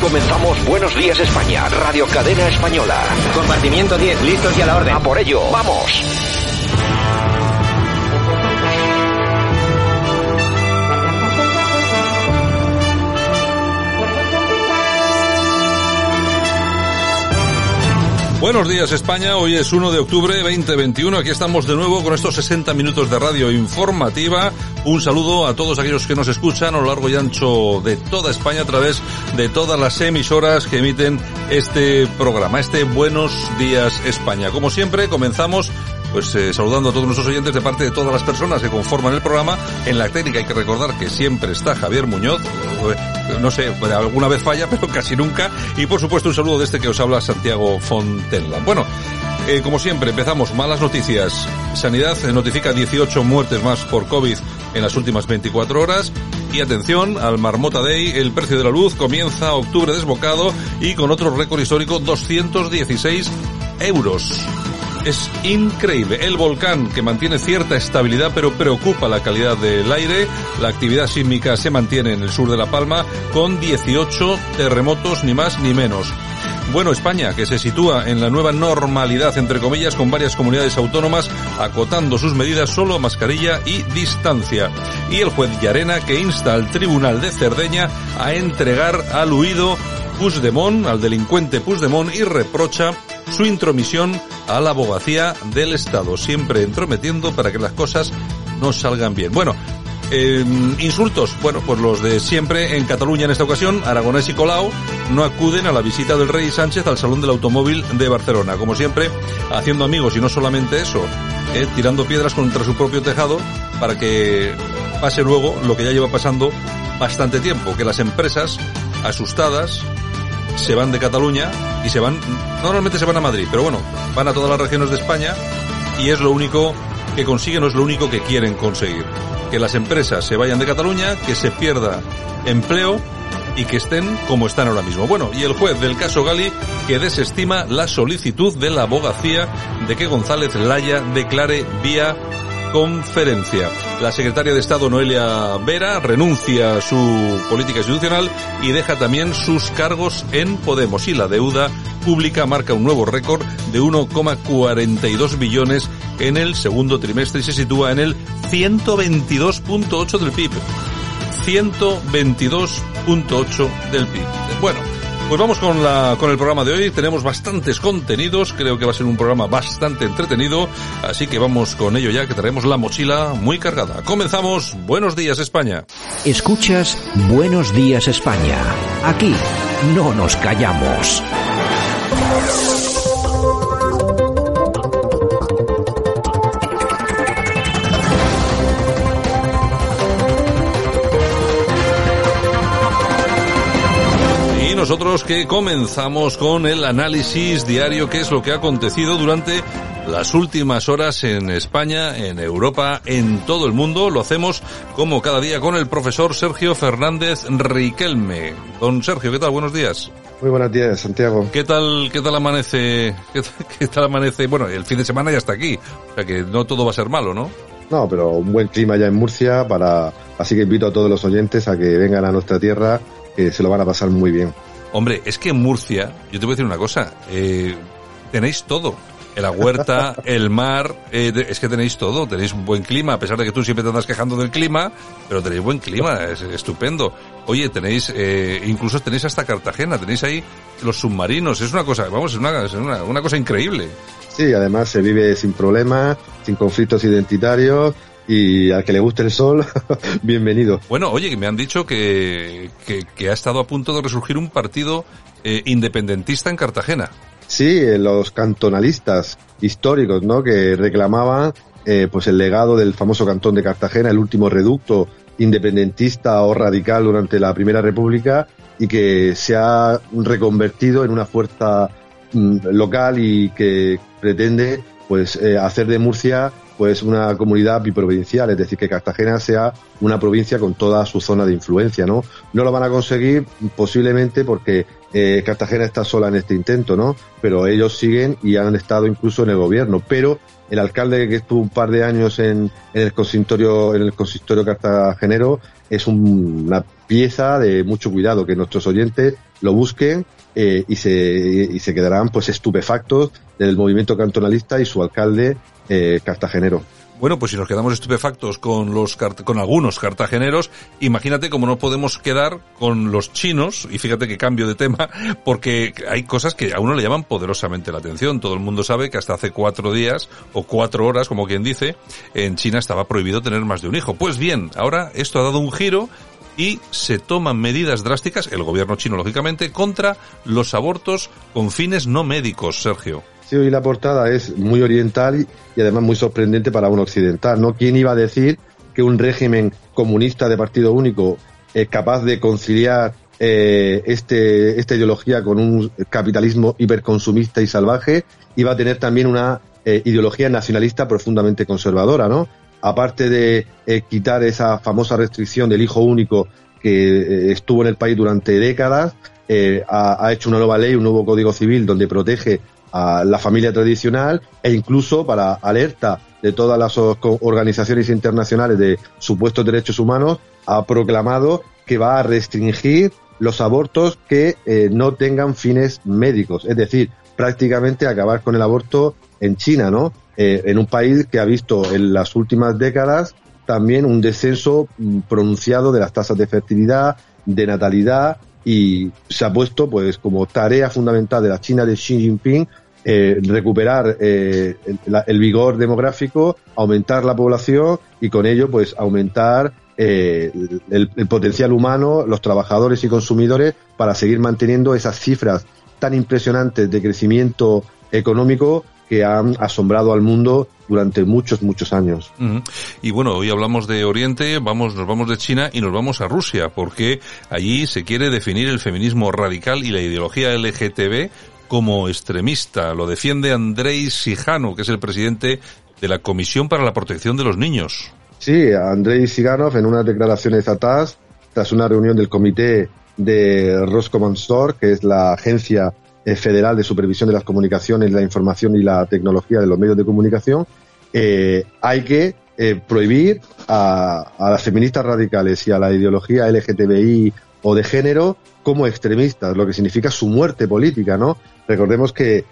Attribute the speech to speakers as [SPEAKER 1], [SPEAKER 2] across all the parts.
[SPEAKER 1] Comenzamos Buenos Días España, Radio Cadena Española.
[SPEAKER 2] Compartimiento 10, listos y a la orden.
[SPEAKER 1] A por ello, vamos.
[SPEAKER 3] Buenos días España, hoy es 1 de octubre 2021, aquí estamos de nuevo con estos 60 minutos de radio informativa. Un saludo a todos aquellos que nos escuchan a lo largo y ancho de toda España a través de todas las emisoras que emiten este programa, este Buenos días España. Como siempre, comenzamos pues eh, saludando a todos nuestros oyentes de parte de todas las personas que conforman el programa. En la técnica hay que recordar que siempre está Javier Muñoz, eh, no sé, alguna vez falla, pero casi nunca. Y por supuesto un saludo de este que os habla Santiago Fontenla. Bueno, eh, como siempre, empezamos. Malas noticias. Sanidad notifica 18 muertes más por COVID en las últimas 24 horas. Y atención al Marmota Day, el precio de la luz comienza octubre desbocado y con otro récord histórico 216 euros. Es increíble. El volcán que mantiene cierta estabilidad pero preocupa la calidad del aire. La actividad sísmica se mantiene en el sur de La Palma con 18 terremotos ni más ni menos. Bueno, España, que se sitúa en la nueva normalidad, entre comillas, con varias comunidades autónomas acotando sus medidas solo a mascarilla y distancia. Y el juez Llarena, que insta al Tribunal de Cerdeña a entregar al huido Puigdemont, al delincuente Puigdemont, y reprocha su intromisión a la abogacía del Estado, siempre entrometiendo para que las cosas no salgan bien. Bueno, eh, insultos, bueno, pues los de siempre en Cataluña en esta ocasión, Aragonés y Colau no acuden a la visita del rey Sánchez al Salón del Automóvil de Barcelona, como siempre, haciendo amigos y no solamente eso, eh, tirando piedras contra su propio tejado para que pase luego lo que ya lleva pasando bastante tiempo, que las empresas asustadas se van de Cataluña y se van, normalmente se van a Madrid, pero bueno, van a todas las regiones de España y es lo único que consiguen o es lo único que quieren conseguir. Que las empresas se vayan de Cataluña, que se pierda empleo y que estén como están ahora mismo. Bueno, y el juez del caso Gali que desestima la solicitud de la abogacía de que González Laya declare vía conferencia. La secretaria de Estado Noelia Vera renuncia a su política institucional y deja también sus cargos en Podemos y la deuda pública marca un nuevo récord de 1,42 billones en el segundo trimestre y se sitúa en el 122.8 del PIB. 122.8 del PIB. Bueno, pues vamos con, la, con el programa de hoy. Tenemos bastantes contenidos. Creo que va a ser un programa bastante entretenido. Así que vamos con ello ya, que traemos la mochila muy cargada. Comenzamos. Buenos días, España.
[SPEAKER 4] Escuchas Buenos días, España. Aquí no nos callamos.
[SPEAKER 3] Nosotros que comenzamos con el análisis diario, qué es lo que ha acontecido durante las últimas horas en España, en Europa, en todo el mundo. Lo hacemos como cada día con el profesor Sergio Fernández Riquelme. Don Sergio, ¿qué tal? Buenos días.
[SPEAKER 5] Muy buenos días, Santiago.
[SPEAKER 3] ¿Qué tal, qué tal amanece, qué tal, amanece? Bueno, el fin de semana ya está aquí, o sea que no todo va a ser malo, ¿no?
[SPEAKER 5] No, pero un buen clima ya en Murcia para, así que invito a todos los oyentes a que vengan a nuestra tierra, que se lo van a pasar muy bien.
[SPEAKER 3] Hombre, es que en Murcia, yo te voy a decir una cosa, eh, tenéis todo. La huerta, el mar, eh, es que tenéis todo, tenéis un buen clima, a pesar de que tú siempre te andas quejando del clima, pero tenéis buen clima, es estupendo. Oye, tenéis, eh, incluso tenéis hasta Cartagena, tenéis ahí los submarinos, es una cosa, vamos, es una, es una, una cosa increíble.
[SPEAKER 5] Sí, además se vive sin problemas, sin conflictos identitarios, y al que le guste el sol, bienvenido.
[SPEAKER 3] Bueno, oye, que me han dicho que, que, ha estado a punto de resurgir un partido eh, independentista en Cartagena.
[SPEAKER 5] Sí, eh, los cantonalistas históricos, ¿no? Que reclamaban eh, pues el legado del famoso cantón de Cartagena, el último reducto independentista o radical durante la Primera República y que se ha reconvertido en una fuerza mm, local y que pretende pues eh, hacer de Murcia pues una comunidad biprovincial, es decir, que Cartagena sea una provincia con toda su zona de influencia, ¿no? No lo van a conseguir posiblemente porque eh, Cartagena está sola en este intento, ¿no? Pero ellos siguen y han estado incluso en el gobierno. Pero el alcalde que estuvo un par de años en, el consistorio, en el consistorio cartagenero, es una pieza de mucho cuidado, que nuestros oyentes lo busquen eh, y, se, y se quedarán pues estupefactos del movimiento cantonalista y su alcalde eh, cartagenero.
[SPEAKER 3] Bueno, pues si nos quedamos estupefactos con los con algunos cartageneros, imagínate cómo no podemos quedar con los chinos, y fíjate que cambio de tema, porque hay cosas que a uno le llaman poderosamente la atención. Todo el mundo sabe que hasta hace cuatro días, o cuatro horas, como quien dice, en China estaba prohibido tener más de un hijo. Pues bien, ahora esto ha dado un giro y se toman medidas drásticas, el gobierno chino lógicamente, contra los abortos con fines no médicos, Sergio.
[SPEAKER 5] Sí, hoy la portada es muy oriental y además muy sorprendente para un occidental, ¿no? ¿Quién iba a decir que un régimen comunista de partido único es capaz de conciliar eh, este, esta ideología con un capitalismo hiperconsumista y salvaje iba a tener también una eh, ideología nacionalista profundamente conservadora, ¿no? Aparte de eh, quitar esa famosa restricción del hijo único que estuvo en el país durante décadas, ha, ha, hecho una nueva ley, un nuevo código civil donde protege a la familia tradicional e incluso para alerta de todas las organizaciones internacionales de supuestos derechos humanos, ha proclamado que va a restringir los abortos que eh, no tengan fines médicos, es decir, prácticamente acabar con el aborto en China, ¿no? Eh, en un país que ha visto en las últimas décadas también un descenso mm, pronunciado de las tasas de fertilidad, de natalidad y se ha puesto pues como tarea fundamental de la China de Xi Jinping eh, recuperar eh, el, vigor demográfico, aumentar la población y con ello pues aumentar el, potencial humano, los trabajadores y consumidores para seguir manteniendo esas cifras tan impresionantes de crecimiento económico que han asombrado al mundo durante muchos, muchos años.
[SPEAKER 3] Y bueno, hoy hablamos de Oriente, vamos, nos vamos de China y nos vamos a Rusia, porque allí se quiere definir el feminismo radical y la ideología LGTB como extremista. Lo defiende Andrei Sijano, que es el presidente de la Comisión para la Protección de los Niños.
[SPEAKER 5] Sí, Andrei Siganov en unas declaraciones atrás, tras una reunión del comité de Roskomnadzor, que es la agencia federal de supervisión de las comunicaciones, la información y la tecnología de los medios de comunicación, eh, hay que eh, prohibir a, las feministas radicales y a la ideología LGTBI o de género como extremistas, lo que significa su muerte política, ¿no? Recordemos que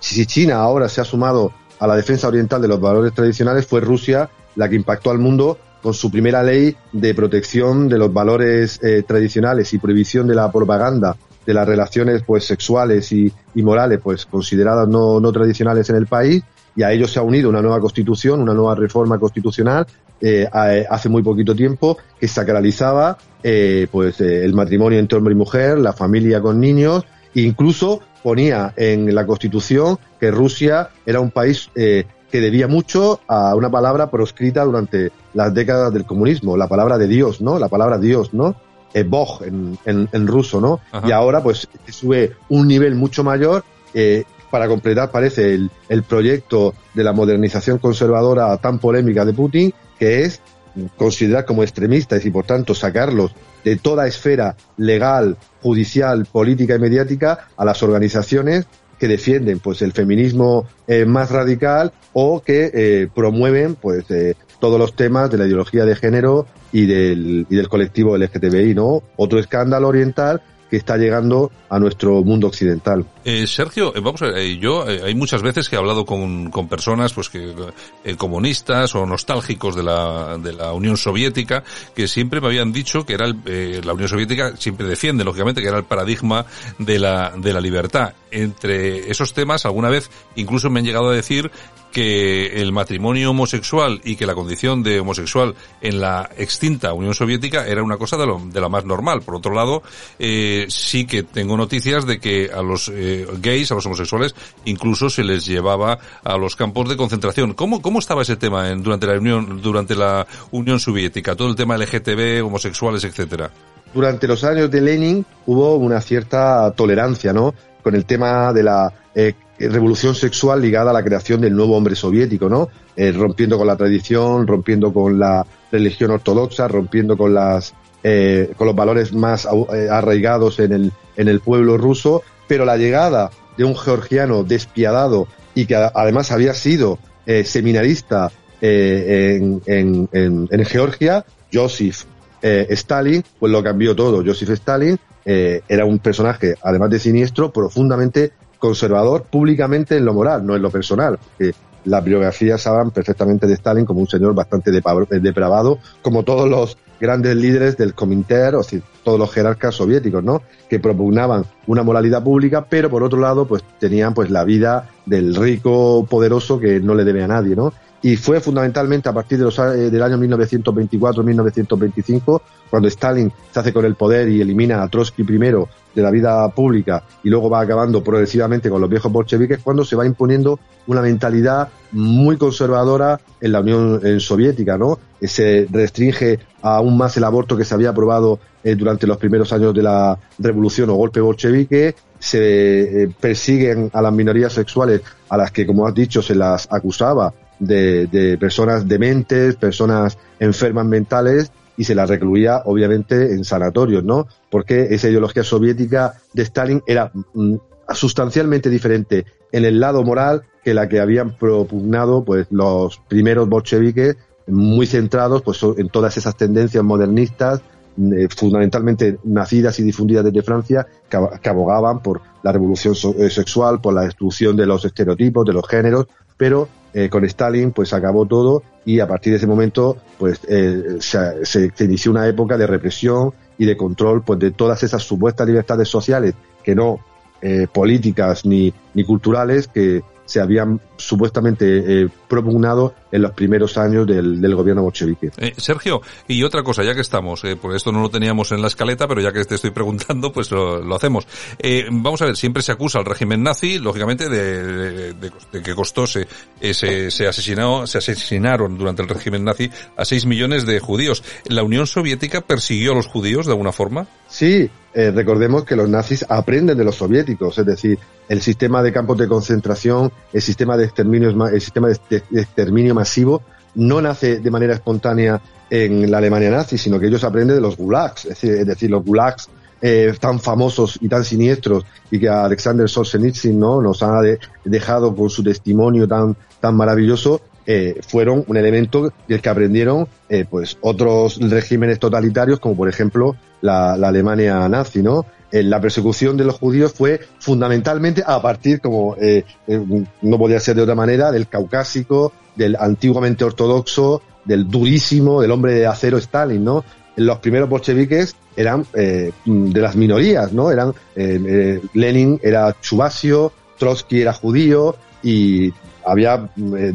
[SPEAKER 5] si China ahora se ha sumado a la defensa oriental de los valores tradicionales, fue Rusia la que impactó al mundo con su primera ley de protección de los valores tradicionales y prohibición de la propaganda de las relaciones pues sexuales y, morales pues consideradas no, no tradicionales en el país y a ello se ha unido una nueva constitución, una nueva reforma constitucional eh, hace muy poquito tiempo que sacralizaba eh, pues eh, el matrimonio entre hombre y mujer, la familia con niños, e incluso ponía en la constitución que Rusia era un país que debía mucho a una palabra proscrita durante las décadas del comunismo, la palabra de Dios, ¿no? La palabra Dios, ¿no? Eh, Bog en, en, ruso, ¿no? Y ahora pues sube un nivel mucho mayor eh, para completar, parece, el, el proyecto de la modernización conservadora tan polémica de Putin, que es considerar como extremistas y por tanto sacarlos de toda esfera legal, judicial, política y mediática a las organizaciones que defienden pues el feminismo eh, más radical o que eh, promueven pues todos los temas de la ideología de género y del, y del colectivo LGTBI, ¿no? Otro escándalo oriental que está llegando a nuestro mundo occidental.
[SPEAKER 3] Eh, Sergio, eh, vamos a ver, eh, yo hay muchas veces que he hablado con, con personas pues que comunistas o nostálgicos de la, de la Unión Soviética que siempre me habían dicho que era el, la Unión Soviética siempre defiende lógicamente que era el paradigma de la de la libertad. Entre esos temas alguna vez incluso me han llegado a decir que el matrimonio homosexual y que la condición de homosexual en la extinta Unión Soviética era una cosa de lo, de la más normal. Por otro lado, eh, sí que tengo noticias de que a los eh, gays, a los homosexuales, incluso se les llevaba a los campos de concentración. ¿Cómo, cómo estaba ese tema en, durante la Unión, durante la Unión Soviética? Todo el tema LGTB, homosexuales, etcétera
[SPEAKER 5] durante los años de Lenin hubo una cierta tolerancia, ¿no? Con el tema de la eh, revolución sexual ligada a la creación del nuevo hombre soviético, ¿no? Eh, rompiendo con la tradición, rompiendo con la religión ortodoxa, rompiendo con las eh, con los valores más arraigados en el en el pueblo ruso, pero la llegada de un georgiano despiadado y que además había sido seminarista en, en, en, Georgia, Joseph Stalin, pues lo cambió todo. Joseph Stalin era un personaje, además de siniestro, profundamente conservador públicamente en lo moral, no en lo personal. Que las biografías hablan perfectamente de Stalin como un señor bastante depravado, como todos los grandes líderes del Comintern, o sea, todos los jerarcas soviéticos, ¿no? Que propugnaban una moralidad pública, pero por otro lado, pues tenían pues la vida del rico poderoso que no le debe a nadie, ¿no? Y fue fundamentalmente a partir de los, eh, del año 1924-1925 cuando Stalin se hace con el poder y elimina a Trotsky primero de la vida pública y luego va acabando progresivamente con los viejos bolcheviques cuando se va imponiendo una mentalidad muy conservadora en la Unión Soviética, ¿no? Se restringe aún más el aborto que se había aprobado eh, durante los primeros años de la revolución o golpe bolchevique, se eh, persiguen a las minorías sexuales a las que, como has dicho, se las acusaba de, personas dementes, personas enfermas mentales y se las recluía obviamente en sanatorios, ¿no? Porque esa ideología soviética de Stalin era mm, sustancialmente diferente en el lado moral que la que habían propugnado pues los primeros bolcheviques muy centrados pues en todas esas tendencias modernistas eh, fundamentalmente nacidas y difundidas desde Francia que, abogaban por la revolución eh, sexual, por la destrucción de los estereotipos, de los géneros, pero eh, con Stalin pues acabó todo y a partir de ese momento pues eh, se, se, inició una época de represión y de control pues de todas esas supuestas libertades sociales que no eh, políticas ni, ni culturales que se habían supuestamente eh, propugnado en los primeros años del, del gobierno bolchevique.
[SPEAKER 3] Eh, Sergio, y otra cosa, ya que estamos, eh, porque esto no lo teníamos en la escaleta, pero ya que te estoy preguntando, pues lo, hacemos. Eh, vamos a ver, siempre se acusa al régimen nazi, lógicamente, de, de, de que costó, se, se, se, asesinó, se asesinaron durante el régimen nazi a 6 millones de judíos. ¿La Unión Soviética persiguió a los judíos de alguna forma?
[SPEAKER 5] Sí, eh, recordemos que los nazis aprenden de los soviéticos, es decir, el sistema de campos de concentración, el sistema de el sistema de, exterminio masivo no nace de manera espontánea en la Alemania nazi, sino que ellos aprenden de los gulags, es decir, los gulags eh, tan famosos y tan siniestros y que Alexander Solzhenitsyn ¿no? nos ha dejado con su testimonio tan, tan maravilloso, eh, fueron un elemento del que aprendieron eh, pues otros regímenes totalitarios como por ejemplo la, la Alemania nazi, ¿no? Eh, la persecución de los judíos fue fundamentalmente a partir, como eh, eh, no podía ser de otra manera, del caucásico, del antiguamente ortodoxo, del durísimo, del hombre de acero Stalin, ¿no? Los primeros bolcheviques eran de las minorías, ¿no? Eran Lenin era chubasio, Trotsky era judío y había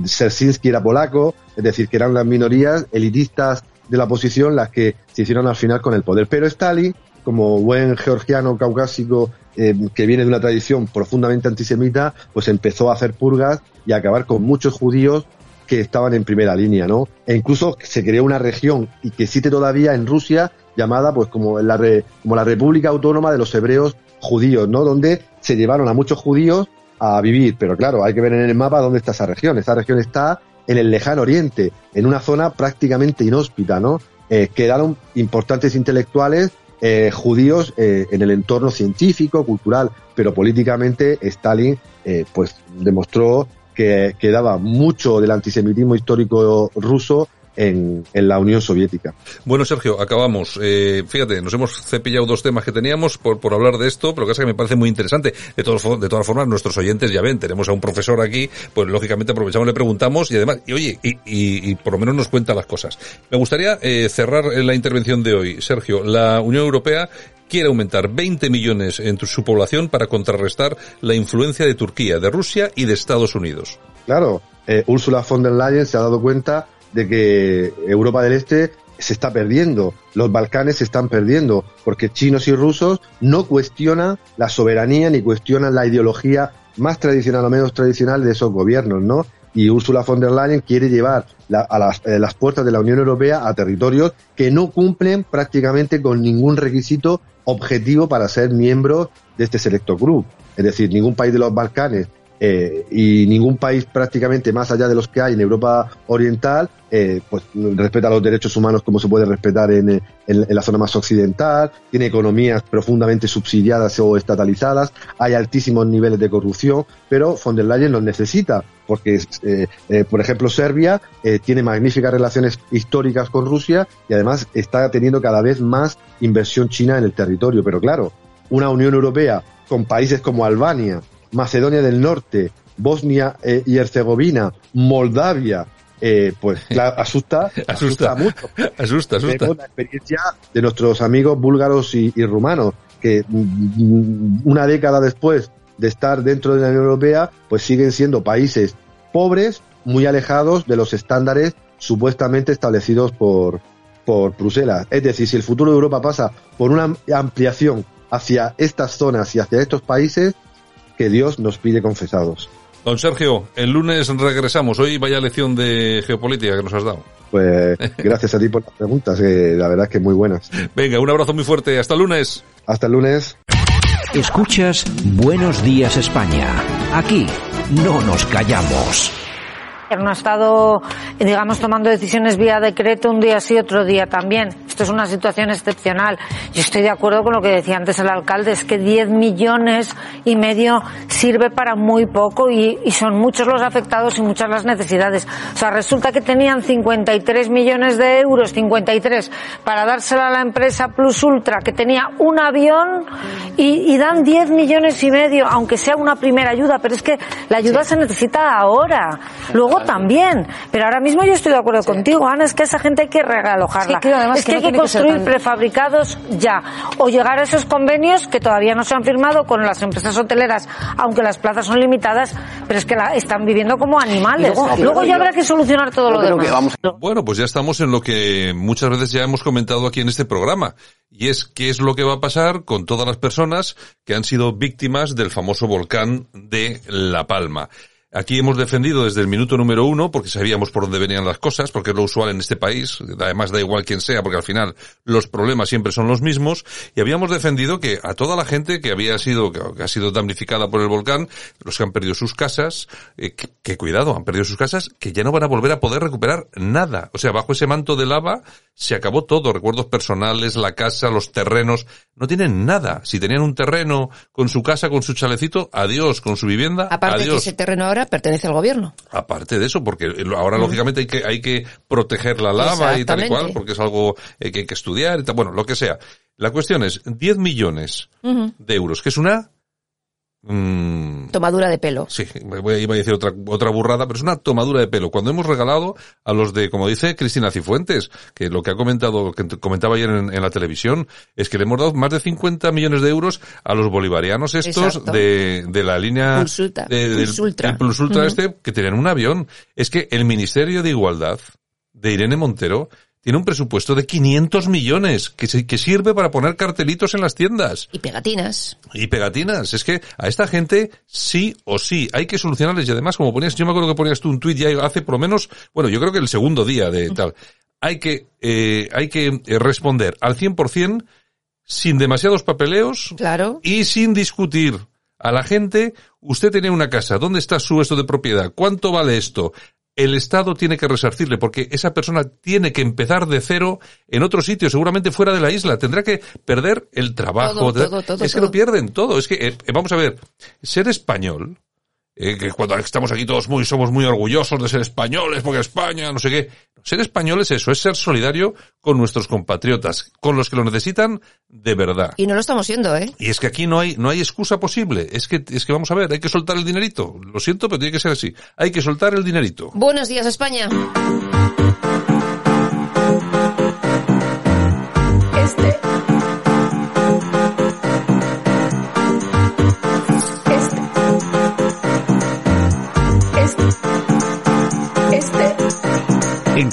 [SPEAKER 5] Sersinski era polaco, es decir, que eran las minorías elitistas de la oposición las que se hicieron al final con el poder. Pero Stalin, como buen georgiano caucásico eh, que viene de una tradición profundamente antisemita, pues empezó a hacer purgas y a acabar con muchos judíos que estaban en primera línea, ¿no? E incluso se creó una región y que existe todavía en Rusia llamada pues como la como la República Autónoma de los Hebreos Judíos, ¿no? Donde se llevaron a muchos judíos a vivir. Pero claro, hay que ver en el mapa dónde está esa región. Esa región está en el lejano oriente, en una zona prácticamente inhóspita, ¿no? Eh, quedaron importantes intelectuales eh, judíos eh, en el entorno científico, cultural, pero políticamente Stalin eh, pues demostró que quedaba mucho del antisemitismo histórico ruso en, en, la Unión Soviética.
[SPEAKER 3] Bueno, Sergio, acabamos. Eh, fíjate, nos hemos cepillado dos temas que teníamos por, por hablar de esto, pero que es que me parece muy interesante. De, todos, de todas formas, nuestros oyentes ya ven, tenemos a un profesor aquí, pues lógicamente aprovechamos, le preguntamos y además, y oye, y, y, y por lo menos nos cuenta las cosas. Me gustaría eh, cerrar la intervención de hoy. Sergio, la Unión Europea quiere aumentar 20 millones en su población para contrarrestar la influencia de Turquía, de Rusia y de Estados Unidos.
[SPEAKER 5] Claro, eh, Ursula von der Leyen se ha dado cuenta de que Europa del Este se está perdiendo, los Balcanes se están perdiendo, porque chinos y rusos no cuestionan la soberanía ni cuestionan la ideología más tradicional o menos tradicional de esos gobiernos, ¿no? Y Ursula von der Leyen quiere llevar a las, eh, las puertas de la Unión Europea a territorios que no cumplen prácticamente con ningún requisito objetivo para ser miembros de este selecto club. Es decir, ningún país de los Balcanes eh, y ningún país prácticamente más allá de los que hay en Europa Oriental, eh, pues respeta los derechos humanos como se puede respetar en, en, la zona más occidental, tiene economías profundamente subsidiadas o estatalizadas, hay altísimos niveles de corrupción, pero von der Leyen los necesita, porque, eh, por ejemplo, Serbia tiene magníficas relaciones históricas con Rusia y además está teniendo cada vez más inversión china en el territorio, pero claro, una Unión Europea con países como Albania, Macedonia del Norte, Bosnia eh, y Herzegovina, Moldavia, eh, pues claro, asusta,
[SPEAKER 3] asusta,
[SPEAKER 5] asusta, mucho.
[SPEAKER 3] Asusta, asusta.
[SPEAKER 5] La experiencia de nuestros amigos búlgaros y, y rumanos, que mm, una década después de estar dentro de la Unión Europea, pues siguen siendo países pobres, muy alejados de los estándares supuestamente establecidos por, por Bruselas. Es decir, si el futuro de Europa pasa por una ampliación hacia estas zonas y hacia estos países, que Dios nos pide confesados.
[SPEAKER 3] Don Sergio, el lunes regresamos. Hoy vaya lección de geopolítica que nos has dado.
[SPEAKER 5] Pues gracias a ti por las preguntas, que la verdad es que muy buenas.
[SPEAKER 3] Venga, un abrazo muy fuerte. Hasta el lunes.
[SPEAKER 5] Hasta el lunes.
[SPEAKER 4] Escuchas Buenos Días España. Aquí no nos callamos.
[SPEAKER 6] No ha estado, digamos, tomando decisiones vía decreto un día sí, otro día también. Esto es una situación excepcional. Yo estoy de acuerdo con lo que decía antes el alcalde, es que 10 millones y medio sirve para muy poco y, y son muchos los afectados y muchas las necesidades. O sea, resulta que tenían 53 millones de euros, 53, para dársela a la empresa Plus Ultra, que tenía un avión y, y dan 10 millones y medio, aunque sea una primera ayuda, pero es que la ayuda sí. se necesita ahora. Luego también. Pero ahora mismo yo estoy de acuerdo sí. contigo, Ana, es que esa gente hay que realojarla.
[SPEAKER 7] Sí,
[SPEAKER 6] es que, que, hay que construir que tan... prefabricados ya. O llegar a esos convenios que todavía no se han firmado con las empresas hoteleras, aunque las plazas son limitadas, pero es que la, están viviendo como animales. Luego, luego ya habrá que solucionar todo lo demás.
[SPEAKER 3] Vamos... Bueno, pues ya estamos en lo que muchas veces ya hemos comentado aquí en este programa. Y es qué es lo que va a pasar con todas las personas que han sido víctimas del famoso volcán de La Palma. Aquí hemos defendido desde el minuto número uno, porque sabíamos por dónde venían las cosas, porque es lo usual en este país, además da igual quién sea, porque al final los problemas siempre son los mismos, y habíamos defendido que a toda la gente que había sido, que ha sido damnificada por el volcán, los que han perdido sus casas, eh, que, que, cuidado, han perdido sus casas, que ya no van a volver a poder recuperar nada. O sea, bajo ese manto de lava se acabó todo, recuerdos personales, la casa, los terrenos, no tienen nada. Si tenían un terreno con su casa, con su chalecito, adiós, con su vivienda,
[SPEAKER 7] Aparte
[SPEAKER 3] adiós.
[SPEAKER 7] que ese terreno ahora pertenece al gobierno.
[SPEAKER 3] Aparte de eso, porque ahora mm. lógicamente hay que, hay que proteger la lava y tal y cual, porque es algo eh, que hay que estudiar y tal, bueno, lo que sea. La cuestión es 10 millones uh -huh. de euros, que es una
[SPEAKER 7] Mm. Tomadura de pelo.
[SPEAKER 3] Sí, iba a decir otra, otra burrada, pero es una tomadura de pelo. Cuando hemos regalado a los de, como dice Cristina Cifuentes, que lo que ha comentado, que comentaba ayer en, en la televisión, es que le hemos dado más de 50 millones de euros a los bolivarianos estos de, de la línea
[SPEAKER 7] Pulsulta.
[SPEAKER 3] De, del, uh -huh. este, que tenían un avión. Es que el Ministerio de Igualdad de Irene Montero tiene un presupuesto de 500 millones que, se, que sirve para poner cartelitos en las tiendas.
[SPEAKER 7] Y pegatinas.
[SPEAKER 3] Y pegatinas. Es que a esta gente sí o sí hay que solucionarles. Y además, como ponías, yo me acuerdo que ponías tú un tuit ya hace por lo menos, bueno, yo creo que el segundo día de tal. Hay que, eh, hay que responder al 100% sin demasiados papeleos.
[SPEAKER 7] Claro.
[SPEAKER 3] Y sin discutir. A la gente, usted tiene una casa, ¿dónde está su esto de propiedad? ¿Cuánto vale esto? El Estado tiene que resarcirle porque esa persona tiene que empezar de cero en otro sitio, seguramente fuera de la isla. Tendrá que perder el trabajo.
[SPEAKER 7] Todo, todo, todo,
[SPEAKER 3] es que lo pierden todo. Es que, eh, vamos a ver, ser español, eh, que cuando estamos aquí todos muy, somos muy orgullosos de ser españoles porque España, no sé qué. Ser español es eso, es ser solidario con nuestros compatriotas, con los que lo necesitan de verdad.
[SPEAKER 7] Y no lo estamos siendo, ¿eh?
[SPEAKER 3] Y es que aquí no hay, no hay excusa posible. Es que, es que vamos a ver, hay que soltar el dinerito. Lo siento, pero tiene que ser así. Hay que soltar el dinerito.
[SPEAKER 7] Buenos días, España.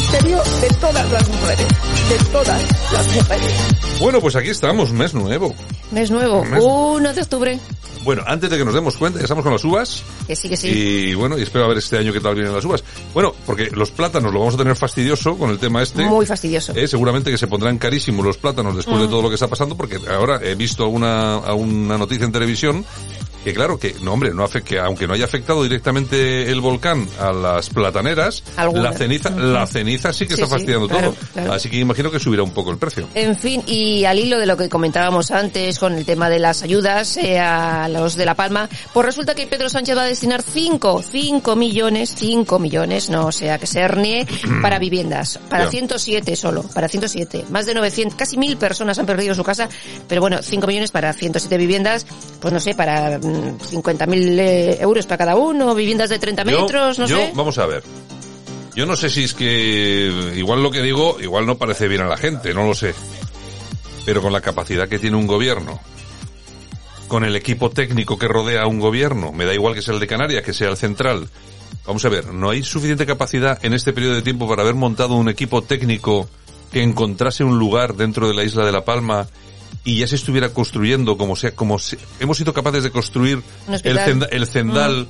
[SPEAKER 8] ministerio de todas las mujeres. De todas las mujeres.
[SPEAKER 3] Bueno, pues aquí estamos, mes nuevo.
[SPEAKER 7] Mes nuevo,
[SPEAKER 3] Mes-
[SPEAKER 7] 1 de octubre.
[SPEAKER 3] Bueno, antes de que nos demos cuenta, ya estamos con las uvas.
[SPEAKER 7] Que sí, que sí.
[SPEAKER 3] Y bueno, y espero a ver este año qué tal vienen las uvas. Bueno, porque los plátanos lo vamos a tener fastidioso con el tema este.
[SPEAKER 7] Muy fastidioso.
[SPEAKER 3] Eh, seguramente que se pondrán carísimos los plátanos después de
[SPEAKER 7] Mm.
[SPEAKER 3] todo lo que está pasando, porque ahora he visto alguna, alguna noticia en televisión que claro que, no hombre, no afec- que aunque no haya afectado directamente el volcán a las plataneras,
[SPEAKER 7] Alguna.
[SPEAKER 3] la ceniza, la ceniza sí que
[SPEAKER 7] Sí,
[SPEAKER 3] está
[SPEAKER 7] sí,
[SPEAKER 3] fastidiando
[SPEAKER 7] claro,
[SPEAKER 3] todo.
[SPEAKER 7] claro.
[SPEAKER 3] Así que imagino que subirá un poco el precio.
[SPEAKER 7] En fin, y al hilo de lo que comentábamos antes con el tema de las ayudas eh, a los de La Palma, pues resulta que Pedro Sánchez va a destinar 5, 5 millones, 5 millones, no sea que se hernie, para viviendas, para
[SPEAKER 3] Ya.
[SPEAKER 7] 107 solo, para 107. Más de 900, casi mil personas han perdido su casa, pero bueno, 5 millones para 107 viviendas, pues no sé, para mm, 50.000 eh, euros para cada uno, viviendas de 30
[SPEAKER 3] Yo-
[SPEAKER 7] metros, no
[SPEAKER 3] yo,
[SPEAKER 7] sé.
[SPEAKER 3] Vamos a ver. Yo no sé si es que igual lo que digo, igual no parece bien a la gente, no lo sé. Pero con la capacidad que tiene un gobierno, con el equipo técnico que rodea a un gobierno, me da igual que sea el de Canarias, que sea el central. Vamos a ver, no hay suficiente capacidad en este periodo de tiempo para haber montado un equipo técnico que encontrase un lugar dentro de la isla de La Palma y ya se estuviera construyendo como sea, como se- hemos sido capaces de construir el, cenda- el cendal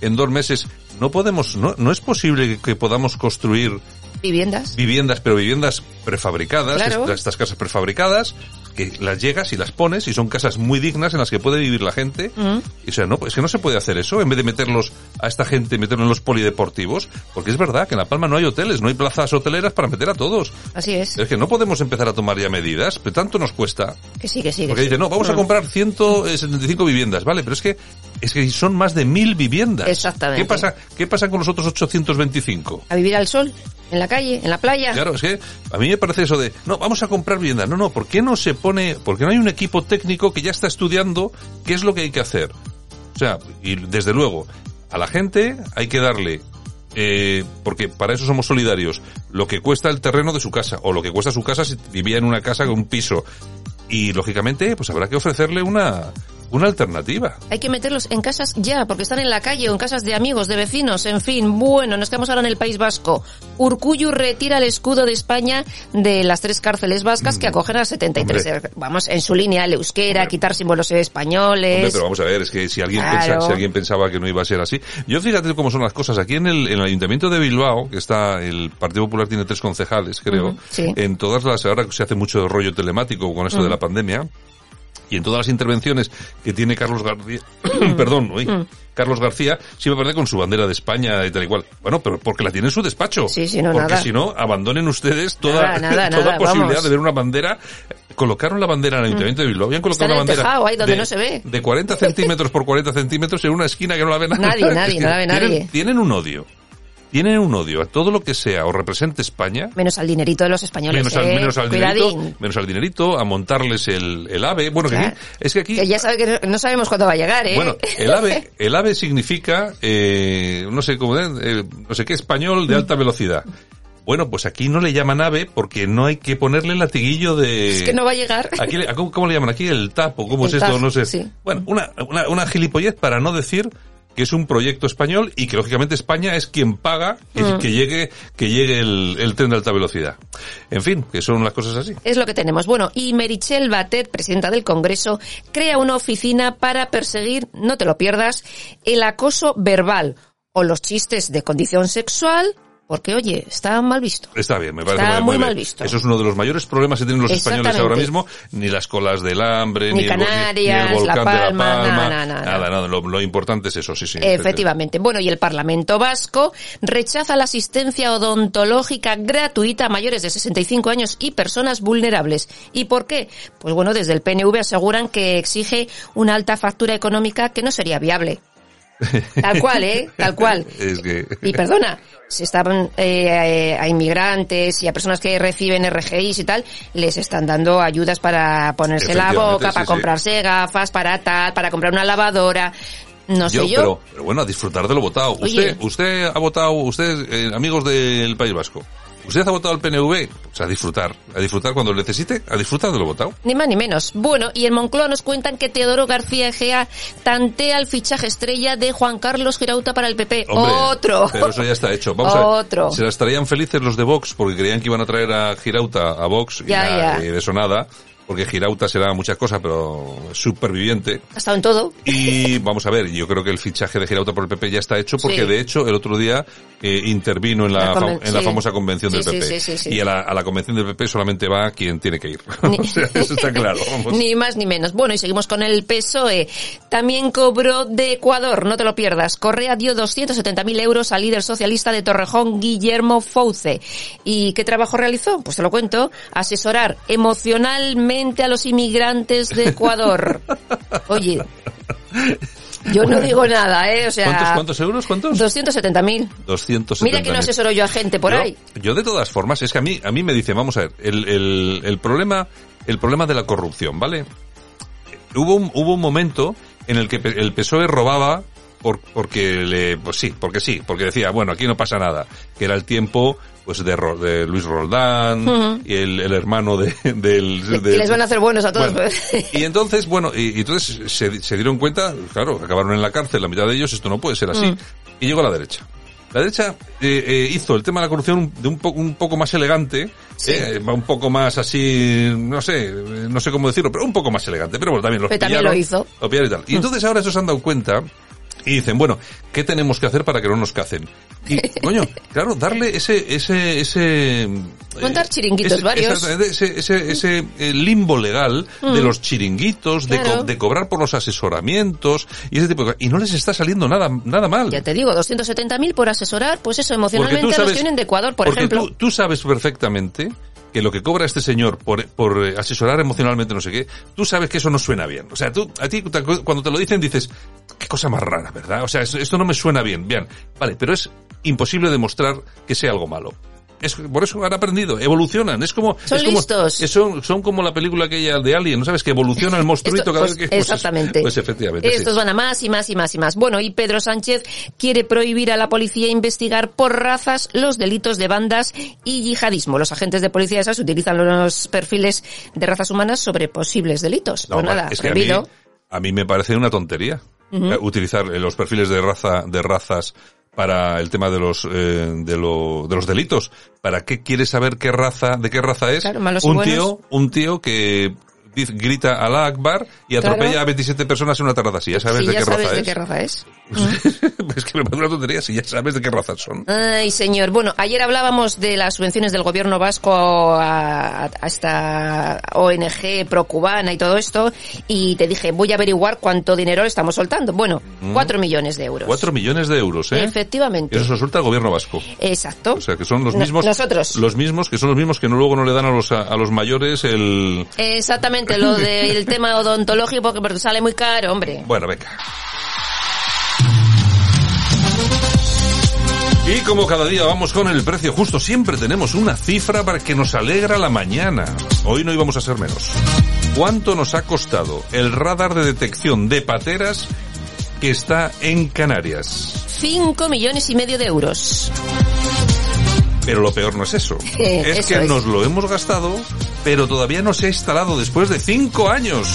[SPEAKER 3] en dos meses. No podemos, no, no es posible que, que podamos construir
[SPEAKER 7] Viviendas.
[SPEAKER 3] viviendas, pero viviendas prefabricadas,
[SPEAKER 7] Claro.
[SPEAKER 3] estas casas prefabricadas, que las llegas y las pones y son casas muy dignas en las que puede vivir la gente.
[SPEAKER 7] Mm.
[SPEAKER 3] Y, o sea, no, es que no se puede hacer eso en vez de meterlos a esta gente, meterlos en los polideportivos, porque es verdad que en La Palma no hay hoteles, no hay plazas hoteleras para meter a todos.
[SPEAKER 7] Así es.
[SPEAKER 3] Es que no podemos empezar a tomar ya medidas, pero tanto nos cuesta.
[SPEAKER 7] Que sí, que sí. que
[SPEAKER 3] Porque
[SPEAKER 7] sí.
[SPEAKER 3] dice, no, vamos a comprar 175 viviendas, vale, pero es que es que son más de mil viviendas.
[SPEAKER 7] Exactamente.
[SPEAKER 3] ¿Qué pasa, qué pasa con los otros 825?
[SPEAKER 7] A vivir al sol, en la calle, en la playa.
[SPEAKER 3] Claro, es que a mí me parece eso de, no, vamos a comprar viviendas. No, no, ¿por qué no se pone, por qué no hay un equipo técnico que ya está estudiando qué es lo que hay que hacer? O sea, y desde luego, a la gente hay que darle, eh, porque para eso somos solidarios, lo que cuesta el terreno de su casa, o lo que cuesta su casa si vivía en una casa con un piso. Y lógicamente, pues habrá que ofrecerle una, una alternativa.
[SPEAKER 7] Hay que meterlos en casas ya, porque están en la calle o en casas de amigos, de vecinos, en fin. Bueno, nos quedamos ahora en el País Vasco. Urcuyu retira el escudo de España de las tres cárceles vascas que acogen a 73.
[SPEAKER 3] Mm. Hombre.
[SPEAKER 7] Vamos, en su línea, el euskera, quitar símbolos españoles.
[SPEAKER 3] Hombre, pero vamos a ver, es que si alguien,
[SPEAKER 7] Claro.
[SPEAKER 3] pensa- si alguien pensaba que no iba a ser así. Yo fíjate cómo son las cosas. Aquí en el, en el Ayuntamiento de Bilbao, que está, el Partido Popular tiene tres concejales, creo.
[SPEAKER 7] Sí.
[SPEAKER 3] En todas las, ahora se hace mucho rollo telemático con esto de
[SPEAKER 7] Ujú.
[SPEAKER 3] la pandemia. Y en todas las intervenciones que tiene Carlos García, perdón, uy,
[SPEAKER 7] Mm.
[SPEAKER 3] Carlos García, sí me parece con su bandera de España y tal y cual. Bueno, pero porque la tiene en su despacho.
[SPEAKER 7] Sí, sí, no,
[SPEAKER 3] porque si no, abandonen ustedes toda,
[SPEAKER 7] Nada, nada,
[SPEAKER 3] toda
[SPEAKER 7] nada,
[SPEAKER 3] posibilidad
[SPEAKER 7] vamos.
[SPEAKER 3] de ver una bandera. Colocaron la bandera en el Ayuntamiento de Bilbao. Habían colocado
[SPEAKER 7] Está
[SPEAKER 3] una bandera.
[SPEAKER 7] tejado, ahí donde
[SPEAKER 3] de-
[SPEAKER 7] no se ve.
[SPEAKER 3] De 40 centímetros por 40 centímetros en una esquina que no la ve nadie.
[SPEAKER 7] Nadie, nadie,
[SPEAKER 3] Es que
[SPEAKER 7] no la ve
[SPEAKER 3] tienen-
[SPEAKER 7] nadie.
[SPEAKER 3] Tienen un odio. Tienen un odio a todo lo que sea o represente España.
[SPEAKER 7] Menos al dinerito de los españoles.
[SPEAKER 3] Menos al,
[SPEAKER 7] eh.
[SPEAKER 3] menos al dinerito, menos al dinerito, a montarles el, el ave. Bueno, que aquí- es que aquí,
[SPEAKER 7] Que ya sabe que no- sabemos cuándo va a llegar, ¿eh?
[SPEAKER 3] bueno, el ave, el ave significa, eh, no sé cómo, eh, no sé qué español de alta velocidad. Bueno, pues aquí no le llaman ave porque no hay que ponerle el latiguillo de...
[SPEAKER 7] Es que no va a llegar.
[SPEAKER 3] Aquí, ¿cómo, cómo le llaman aquí? El tapo, ¿cómo
[SPEAKER 7] El
[SPEAKER 3] es esto?
[SPEAKER 7] taf,
[SPEAKER 3] no sé.
[SPEAKER 7] sí.
[SPEAKER 3] Bueno, una, una, una gilipollez para no decir que es un proyecto español y que lógicamente España es quien paga
[SPEAKER 7] Mm.
[SPEAKER 3] que llegue, que llegue el, el tren de alta velocidad. En fin, que son las cosas así.
[SPEAKER 7] Es lo que tenemos. Bueno, y Merichel Batet, presidenta del Congreso, crea una oficina para perseguir, no te lo pierdas, el acoso verbal o los chistes de condición sexual, porque oye, está mal visto.
[SPEAKER 3] Está bien, me parece
[SPEAKER 7] Está muy mal visto.
[SPEAKER 3] Eso es uno de los mayores problemas que tienen los españoles ahora mismo. Ni las colas del hambre,
[SPEAKER 7] Ni
[SPEAKER 3] ni, el, ni- ni
[SPEAKER 7] Canarias,
[SPEAKER 3] el volcán
[SPEAKER 7] La Palma,
[SPEAKER 3] de La Palma.
[SPEAKER 7] nada, nada, nada.
[SPEAKER 3] nada, nada. Lo, lo importante es eso, sí, sí.
[SPEAKER 7] Efectivamente. Bueno, y el Parlamento Vasco rechaza la asistencia odontológica gratuita a mayores de 65 años y personas vulnerables. ¿Y por qué? Pues bueno, desde el PNV aseguran que exige una alta factura económica que no sería viable. Tal cual, ¿eh? Tal cual.
[SPEAKER 3] Es que...
[SPEAKER 7] Y perdona, si estaban eh, a inmigrantes y a personas que reciben RGIs y tal, les están dando ayudas para ponerse la boca,
[SPEAKER 3] sí,
[SPEAKER 7] para
[SPEAKER 3] sí.
[SPEAKER 7] comprarse gafas, para tal, para comprar una lavadora. No sé yo.
[SPEAKER 3] Pero, pero bueno, a disfrutar de lo votado.
[SPEAKER 7] Oye.
[SPEAKER 3] Usted, usted ha votado, usted, eh, amigos del País Vasco, ¿Usted ha votado al PNV? Pues a disfrutar. A disfrutar cuando lo necesite, a disfrutar de lo votado.
[SPEAKER 7] Ni más ni menos. Bueno, y en Moncloa nos cuentan que Teodoro García Egea tantea el fichaje estrella de Juan Carlos Girauta para el PP.
[SPEAKER 3] Hombre,
[SPEAKER 7] Otro.
[SPEAKER 3] Pero eso ya está hecho. Vamos
[SPEAKER 7] Otro.
[SPEAKER 3] a ver. Se las traían felices los de Vox porque creían que iban a traer a Girauta a Vox y,
[SPEAKER 7] Ya, ya.
[SPEAKER 3] y de eso nada. Porque Girauta será muchas cosas, pero superviviente.
[SPEAKER 7] Ha estado en todo.
[SPEAKER 3] Y vamos a ver, yo creo que el fichaje de Girauta por el PP ya está hecho porque
[SPEAKER 7] Sí.
[SPEAKER 3] de hecho el otro día eh, intervino en la, en la famosa convención del
[SPEAKER 7] Sí,
[SPEAKER 3] PP.
[SPEAKER 7] sí, sí, sí.
[SPEAKER 3] Y a la, a la convención del PP solamente va quien tiene que ir. o sea, eso está claro. vamos.
[SPEAKER 7] Ni más ni menos. Bueno, y seguimos con el PSOE. También cobró de Ecuador, no te lo pierdas. Correa dio 270.000 euros al líder socialista de Torrejón, Guillermo Fouce. ¿Y qué trabajo realizó? Pues te lo cuento. Asesorar emocionalmente a los inmigrantes de Ecuador. Oye, yo no digo nada, ¿eh? O sea...
[SPEAKER 3] ¿Cuántos, cuántos euros? ¿Cuántos?
[SPEAKER 7] 270.000.
[SPEAKER 3] 270.
[SPEAKER 7] Mira que no asesoro yo a gente por
[SPEAKER 3] yo,
[SPEAKER 7] ahí.
[SPEAKER 3] Yo de todas formas, es que a mí, a mí me dicen, vamos a ver, el, el, el problema, el problema de la corrupción, ¿vale? Hubo un, hubo un momento en el que el PSOE robaba por, porque le, pues sí, porque sí, porque decía, bueno, aquí no pasa nada, que era el tiempo, pues de, Ro- de Luis Roldán, y el, el hermano de, del,
[SPEAKER 7] Y
[SPEAKER 3] de-
[SPEAKER 7] les van a hacer buenos a todos.
[SPEAKER 3] Bueno, y entonces, bueno, y, y entonces se, se dieron cuenta, claro, acabaron en la cárcel, la mitad de ellos, esto no puede ser así.
[SPEAKER 7] Mm.
[SPEAKER 3] Y llegó la derecha. La derecha eh, eh, hizo el tema de la corrupción de un, po- un poco más elegante, eh, va un poco más así, no sé, eh, no sé cómo decirlo, pero un poco más elegante. Pero bueno, también los
[SPEAKER 7] Pero también
[SPEAKER 3] pillaron,
[SPEAKER 7] lo hizo.
[SPEAKER 3] lo y tal. Y entonces ahora estos se han dado cuenta y dicen, bueno, ¿qué tenemos que hacer para que no nos cacen? Y, coño, claro, darle ese, ese, ese...
[SPEAKER 7] Montar
[SPEAKER 3] eh,
[SPEAKER 7] chiringuitos
[SPEAKER 3] ese-
[SPEAKER 7] varios.
[SPEAKER 3] Ese, ese, ese eh, limbo legal de
[SPEAKER 7] Mm.
[SPEAKER 3] los chiringuitos, de, co- de cobrar por los asesoramientos y ese tipo de cosas. Y no les está saliendo nada, nada mal.
[SPEAKER 7] Ya te digo, 270.000 por asesorar, pues eso, emocionalmente a los que vienen de Ecuador, por
[SPEAKER 3] porque
[SPEAKER 7] ejemplo.
[SPEAKER 3] Tú, tú sabes perfectamente que lo que cobra este señor por, por eh, asesorar emocionalmente no sé qué, tú sabes que eso no suena bien. O sea, tú, a ti cuando te lo dicen dices, qué cosa más rara, ¿verdad? O sea, esto no me suena bien. Bien, vale, pero es imposible demostrar que sea algo malo. Es, por eso han aprendido, evolucionan. Es como,
[SPEAKER 7] Son
[SPEAKER 3] es como,
[SPEAKER 7] listos.
[SPEAKER 3] es- son, son como la película aquella de Alien, ¿no sabes? Que evoluciona el monstruito
[SPEAKER 7] Esto-
[SPEAKER 3] cada
[SPEAKER 7] pues,
[SPEAKER 3] vez que... pues,
[SPEAKER 7] exactamente.
[SPEAKER 3] Pues, efectivamente. sí.
[SPEAKER 7] Estos van a más y más y más y más. Bueno, y Pedro Sánchez quiere prohibir a la policía investigar por razas los delitos de bandas y yihadismo. Los agentes de policía esas utilizan los perfiles de razas humanas sobre posibles delitos.
[SPEAKER 3] No,
[SPEAKER 7] pues nada,
[SPEAKER 3] es que a mí,
[SPEAKER 7] prohibido.
[SPEAKER 3] a mí me parece una tontería utilizar los perfiles de raza de razas para el tema de los eh, de, lo- de los delitos. ¿Para qué quieres saber qué raza de qué raza es?
[SPEAKER 7] Claro, malos y
[SPEAKER 3] un
[SPEAKER 7] buenos.
[SPEAKER 3] tío un tío que grita Alá Akbar y atropella
[SPEAKER 7] Claro.
[SPEAKER 3] a 27 personas en una tarde así. Ya sabes
[SPEAKER 7] Sí,
[SPEAKER 3] de
[SPEAKER 7] ya
[SPEAKER 3] qué
[SPEAKER 7] sabes de qué raza es.
[SPEAKER 3] es que me parece una tontería si ya sabes de qué raza son.
[SPEAKER 7] Ay, señor. Bueno, ayer hablábamos de las subvenciones del gobierno vasco a, a esta ONG procubana y todo esto, y te dije, voy a averiguar cuánto dinero le estamos soltando. Bueno,
[SPEAKER 3] Mm.
[SPEAKER 7] cuatro millones de euros.
[SPEAKER 3] Cuatro millones de euros, ¿eh?
[SPEAKER 7] Efectivamente.
[SPEAKER 3] Eso se suelta el gobierno vasco.
[SPEAKER 7] Exacto.
[SPEAKER 3] O sea, que son los
[SPEAKER 7] No-
[SPEAKER 3] mismos.
[SPEAKER 7] nosotros.
[SPEAKER 3] Los mismos, que son los mismos que no, luego no le dan a los, a, a los mayores el.
[SPEAKER 7] Exactamente, lo del tema odontológico, porque sale muy caro, hombre.
[SPEAKER 3] Bueno, venga. Y como cada día vamos con el precio justo, siempre tenemos una cifra para que nos alegra la mañana. Hoy no íbamos a ser menos. ¿Cuánto nos ha costado el radar de detección de pateras que está en Canarias?
[SPEAKER 7] Cinco millones y medio de euros.
[SPEAKER 3] Pero lo peor no es eso. Es
[SPEAKER 7] eso
[SPEAKER 3] que
[SPEAKER 7] es.
[SPEAKER 3] nos lo hemos gastado, pero todavía no se ha instalado después de cinco años.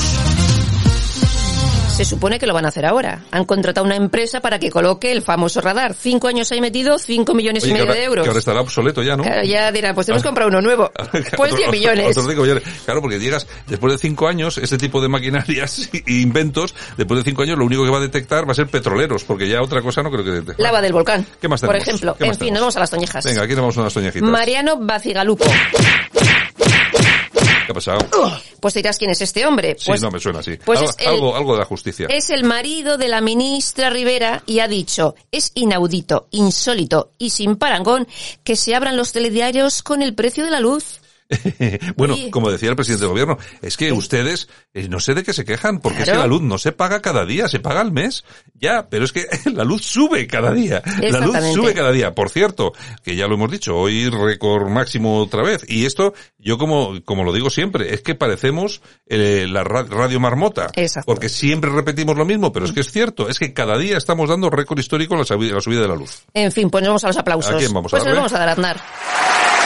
[SPEAKER 7] Se supone que lo van a hacer ahora. Han contratado una empresa para que coloque el famoso radar. Cinco años ahí metido, cinco millones
[SPEAKER 3] Oye,
[SPEAKER 7] y
[SPEAKER 3] que
[SPEAKER 7] medio
[SPEAKER 3] ahora,
[SPEAKER 7] de euros.
[SPEAKER 3] que ahora estará obsoleto ya, ¿no?
[SPEAKER 7] Claro, ya dirá, pues tenemos que
[SPEAKER 3] Ah.
[SPEAKER 7] comprar uno nuevo. Pues
[SPEAKER 3] Otro-
[SPEAKER 7] 10 millones.
[SPEAKER 3] Claro, porque llegas, después de cinco años, este tipo de maquinarias e inventos, después de cinco años, lo único que va a detectar va a ser petroleros, porque ya otra cosa no creo que detecte.
[SPEAKER 7] Lava del volcán.
[SPEAKER 3] ¿Qué más
[SPEAKER 7] Por
[SPEAKER 3] tenemos?
[SPEAKER 7] ejemplo.
[SPEAKER 3] ¿Qué
[SPEAKER 7] En fin,
[SPEAKER 3] tenemos?
[SPEAKER 7] nos vamos a las toñejas.
[SPEAKER 3] Venga, aquí nos vamos a unas toñejitas.
[SPEAKER 7] Mariano Bacigalupo.
[SPEAKER 3] ¿Qué ha pasado?
[SPEAKER 7] Pues dirás quién es este hombre.
[SPEAKER 3] Sí,
[SPEAKER 7] Pues
[SPEAKER 3] no, me suena así.
[SPEAKER 7] pues
[SPEAKER 3] algo,
[SPEAKER 7] el-
[SPEAKER 3] algo, algo de la justicia.
[SPEAKER 7] Es el marido de la ministra Rivera y ha dicho, es inaudito, insólito y sin parangón que se abran los telediarios con el precio de la luz.
[SPEAKER 3] bueno, como decía el presidente del gobierno, es que ustedes, eh, no sé de qué se quejan, porque es que
[SPEAKER 7] Claro.
[SPEAKER 3] la luz no se paga cada día, se paga al mes. Ya, pero es que la luz sube cada día. La luz sube cada día. Por cierto, que ya lo hemos dicho, hoy récord máximo otra vez. Y esto, yo como, como lo digo siempre, es que parecemos eh, la ra- radio marmota.
[SPEAKER 7] Exacto.
[SPEAKER 3] Porque siempre repetimos lo mismo, pero es que es cierto, es que cada día estamos dando récord histórico en la, la subida de la luz.
[SPEAKER 7] En fin, pues nos vamos a los aplausos.
[SPEAKER 3] ¿A quién vamos a
[SPEAKER 7] pues
[SPEAKER 3] darle?
[SPEAKER 7] vamos a dar a Aznar.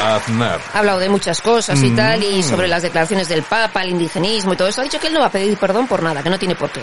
[SPEAKER 3] Aznar.
[SPEAKER 7] Ha hablado de muchas cosas y tal, y
[SPEAKER 3] Mm.
[SPEAKER 7] sobre las declaraciones del Papa, el indigenismo y todo eso. Ha dicho que él no va a pedir perdón por nada, que no tiene por qué.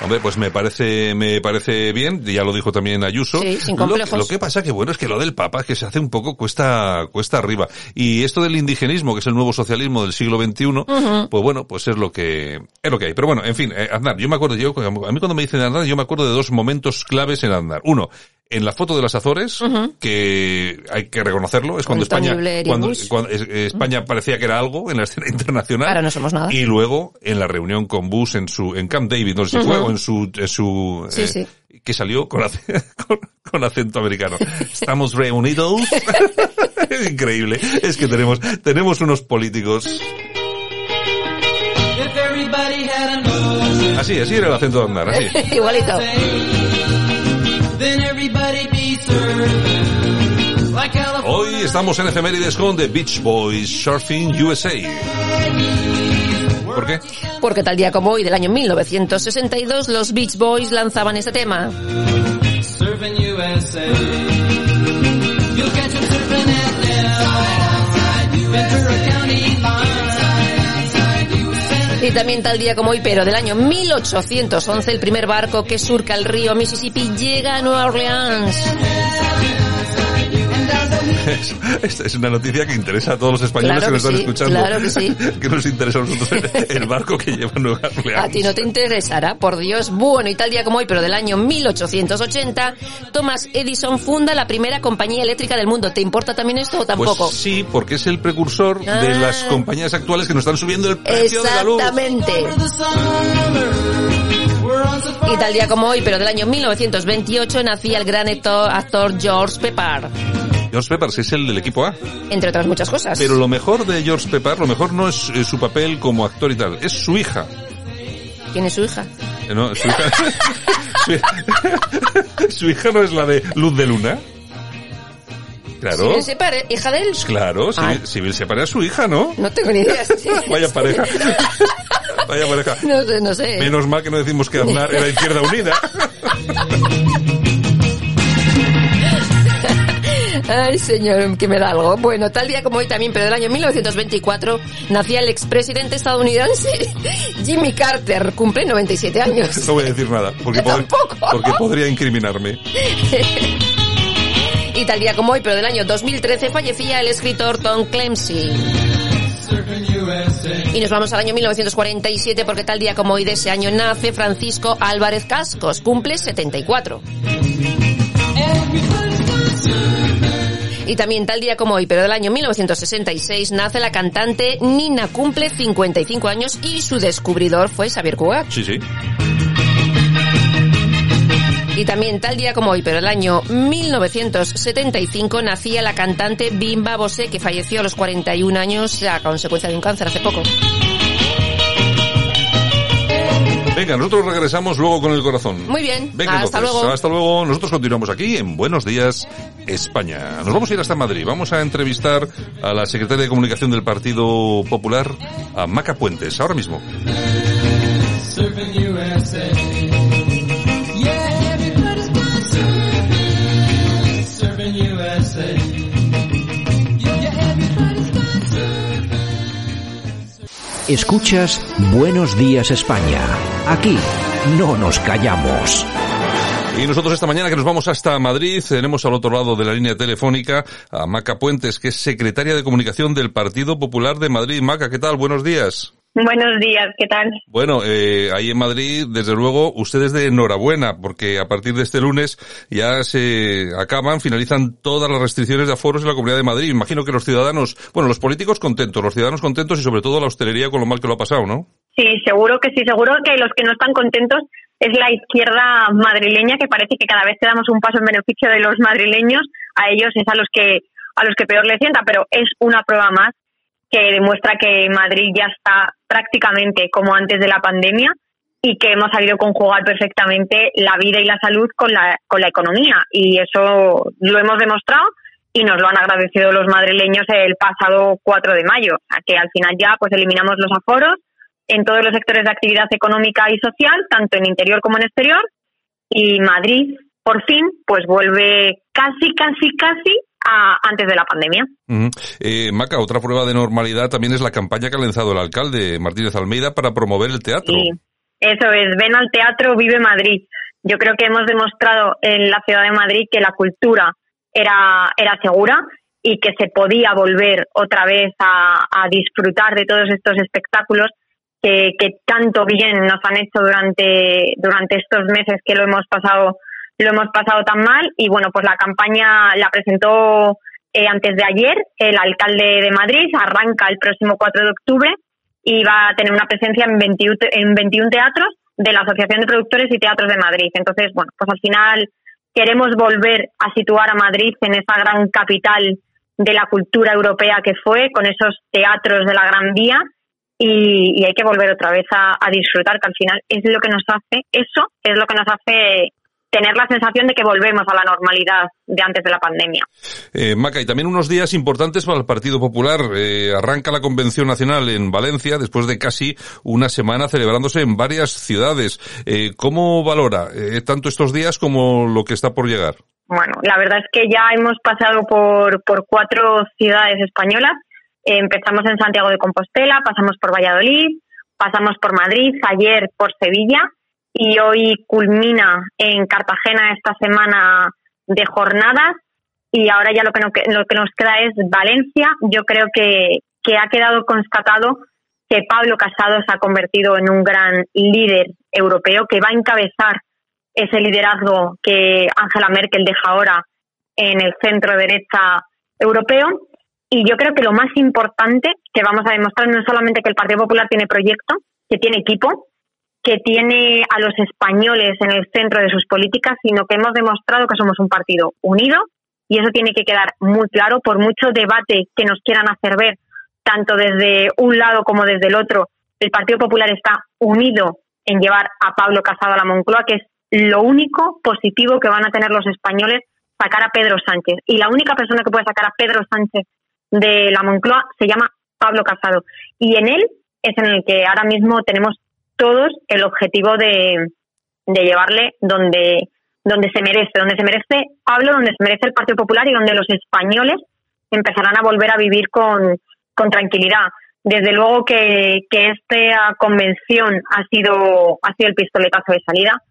[SPEAKER 3] Hombre, pues me parece, me parece bien, ya lo dijo también Ayuso.
[SPEAKER 7] Sí, sin complejos.
[SPEAKER 3] Lo, que pasa que bueno es que lo del Papa que se hace un poco cuesta, cuesta arriba. Y esto del indigenismo, que es el nuevo socialismo del siglo XXI, pues bueno, pues es lo que, es lo que hay. Pero bueno, en fin, eh, Aznar, yo me acuerdo, yo, a mí cuando me dicen Aznar, yo me acuerdo de dos momentos claves en Aznar. Uno, en la foto de las Azores, que hay que reconocerlo, es cuando España, cuando, España parecía que era algo en la escena internacional.
[SPEAKER 7] Ahora no somos nada.
[SPEAKER 3] Y luego en la reunión con Bush en su en Camp David, no sé si fue, o en su en su
[SPEAKER 7] Sí,
[SPEAKER 3] eh,
[SPEAKER 7] sí.
[SPEAKER 3] que salió con, con, con acento americano. Estamos reunidos. es increíble. Es que tenemos tenemos unos políticos. Así, así era el acento de andar, así.
[SPEAKER 7] Igualito.
[SPEAKER 3] Hoy estamos en efemérides con The Beach Boys Surfing USA. ¿Por qué?
[SPEAKER 7] Porque tal día como hoy del año 1962 los Beach Boys lanzaban este tema. Y también tal día como hoy, pero del año 1811, el primer barco que surca el río Mississippi llega a Nueva Orleans.
[SPEAKER 3] Es, esta es una noticia que interesa a todos los españoles
[SPEAKER 7] Claro
[SPEAKER 3] que nos
[SPEAKER 7] que
[SPEAKER 3] están
[SPEAKER 7] sí,
[SPEAKER 3] escuchando.
[SPEAKER 7] claro que sí.
[SPEAKER 3] Que nos interesa a nosotros el barco que lleva Nueva Orleans.
[SPEAKER 7] A ti no te interesará, por Dios. Bueno, y tal día como hoy, pero del año 1880, Thomas Edison funda la primera compañía eléctrica del mundo. ¿Te importa también esto o tampoco?
[SPEAKER 3] Pues sí, porque es el precursor de
[SPEAKER 7] Ah.
[SPEAKER 3] las compañías actuales que nos están subiendo el precio de la luz.
[SPEAKER 7] Exactamente. Y tal día como hoy, pero del año 1928, nacía el gran actor, George Pepper,
[SPEAKER 3] George Peppers es el del equipo A.
[SPEAKER 7] entre otras muchas cosas.
[SPEAKER 3] Pero lo mejor de George Pepper, lo mejor no es eh, su papel como actor y tal, es su hija.
[SPEAKER 7] ¿Quién es su hija?
[SPEAKER 3] Eh, No, su hija, su, su hija no es la de Luz de Luna. Claro.
[SPEAKER 7] Civil Separe, hija de él.
[SPEAKER 3] Claro,
[SPEAKER 7] Ah.
[SPEAKER 3] Civil, Civil separa a su hija, ¿no?
[SPEAKER 7] No tengo ni idea.
[SPEAKER 3] Vaya pareja. Vaya pareja.
[SPEAKER 7] No sé, no sé.
[SPEAKER 3] Menos mal que no decimos que Aznar era Izquierda Unida.
[SPEAKER 7] Ay, señor, que me da algo. Bueno, tal día como hoy también, pero del año 1924, nacía el expresidente estadounidense Jimmy Carter. Cumple 97 años.
[SPEAKER 3] No voy a decir nada, porque, pod- porque podría incriminarme.
[SPEAKER 7] Y tal día como hoy, pero del año 2013, fallecía el escritor Tom Clancy. Y nos vamos al año 1947 porque tal día como hoy de ese año nace Francisco Álvarez Cascos, cumple 74. Y también tal día como hoy, pero del año 1966, nace la cantante Nina, cumple 55 años y su descubridor fue Xavier Cugat.
[SPEAKER 3] Sí, sí.
[SPEAKER 7] Y también tal día como hoy, pero el año 1975, nacía la cantante Bimba Bosé, que falleció a los 41 años a consecuencia de un cáncer hace poco.
[SPEAKER 3] Venga, nosotros regresamos luego con el corazón.
[SPEAKER 7] Muy bien,
[SPEAKER 3] Venga,
[SPEAKER 7] hasta
[SPEAKER 3] entonces,
[SPEAKER 7] luego.
[SPEAKER 3] Hasta luego. Nosotros continuamos aquí en Buenos Días, España. Nos vamos a ir hasta Madrid. Vamos a entrevistar a la secretaria de Comunicación del Partido Popular, a Maca Puentes, ahora mismo.
[SPEAKER 4] Escuchas Buenos Días España. Aquí no nos callamos.
[SPEAKER 3] Y nosotros esta mañana que nos vamos hasta Madrid, tenemos al otro lado de la línea telefónica a Maca Puentes, que es secretaria de Comunicación del Partido Popular de Madrid. Maca, ¿qué tal? Buenos días.
[SPEAKER 9] Buenos días, ¿qué tal?
[SPEAKER 3] Bueno, eh, ahí en Madrid, desde luego, ustedes de enhorabuena, porque a partir de este lunes ya se acaban, finalizan todas las restricciones de aforos en la Comunidad de Madrid. Imagino que los ciudadanos, bueno, los políticos contentos, los ciudadanos contentos y sobre todo la hostelería con lo mal que lo ha pasado, ¿no?
[SPEAKER 9] Sí, seguro que sí, seguro que los que no están contentos es la izquierda madrileña que parece que cada vez que damos un paso en beneficio de los madrileños, a ellos es a los que a los que peor les sienta, pero es una prueba más que demuestra que Madrid ya está prácticamente como antes de la pandemia y que hemos sabido conjugar perfectamente la vida y la salud con la, con la economía. Y eso lo hemos demostrado y nos lo han agradecido los madrileños el pasado 4 de mayo. O sea, que al final ya pues eliminamos los aforos en todos los sectores de actividad económica y social, tanto en interior como en exterior. Y Madrid, por fin, pues vuelve casi, casi, casi antes de la pandemia.
[SPEAKER 3] eh, Maca, otra prueba de normalidad también es la campaña que ha lanzado el alcalde Martínez Almeida para promover el teatro.
[SPEAKER 9] Sí, eso es, ven al teatro, vive Madrid. Yo creo que hemos demostrado en la ciudad de Madrid que la cultura era, era segura y que se podía volver otra vez a, a disfrutar de todos estos espectáculos que, que, tanto bien nos han hecho durante, durante estos meses que lo hemos pasado lo hemos pasado tan mal y bueno pues la campaña la presentó eh, antes de ayer el alcalde de Madrid. Arranca el próximo 4 de octubre y va a tener una presencia en 21, en 21 teatros de la Asociación de Productores y Teatros de Madrid. Entonces bueno pues al final queremos volver a situar a Madrid en esa gran capital de la cultura europea que fue, con esos teatros de la Gran Vía, y, y hay que volver otra vez a, a, disfrutar, que al final es lo que nos hace, eso es lo que nos hace tener la sensación de que volvemos a la normalidad de antes de la pandemia.
[SPEAKER 3] Eh, Maca, y también unos días importantes para el Partido Popular. Eh, arranca la Convención Nacional en Valencia después de casi una semana celebrándose en varias ciudades. Eh, ¿Cómo valora eh, tanto estos días como lo que está por llegar?
[SPEAKER 9] Bueno, la verdad es que ya hemos pasado por, por cuatro ciudades españolas. Empezamos en Santiago de Compostela, pasamos por Valladolid, pasamos por Madrid, ayer por Sevilla y hoy culmina en Cartagena esta semana de jornadas y ahora ya lo que, lo que nos queda es Valencia. Yo creo que, que ha quedado constatado que Pablo Casado se ha convertido en un gran líder europeo que va a encabezar ese liderazgo que Angela Merkel deja ahora en el centro derecha europeo. Y yo creo que lo más importante que vamos a demostrar no es solamente que el Partido Popular tiene proyecto, que tiene equipo, que tiene a los españoles en el centro de sus políticas, sino que hemos demostrado que somos un partido unido y eso tiene que quedar muy claro por mucho debate que nos quieran hacer ver, tanto desde un lado como desde el otro. El Partido Popular está unido en llevar a Pablo Casado a la Moncloa, que es lo único positivo que van a tener los españoles sacar a Pedro Sánchez. Y la única persona que puede sacar a Pedro Sánchez de la Moncloa se llama Pablo Casado. Y en él es en el que ahora mismo tenemos todos el objetivo de, de llevarle donde, donde se merece, donde se merece Pablo, donde se merece el Partido Popular y donde los españoles empezarán a volver a vivir con, con tranquilidad. Desde luego que, que esta convención ha sido, ha sido el pistoletazo de salida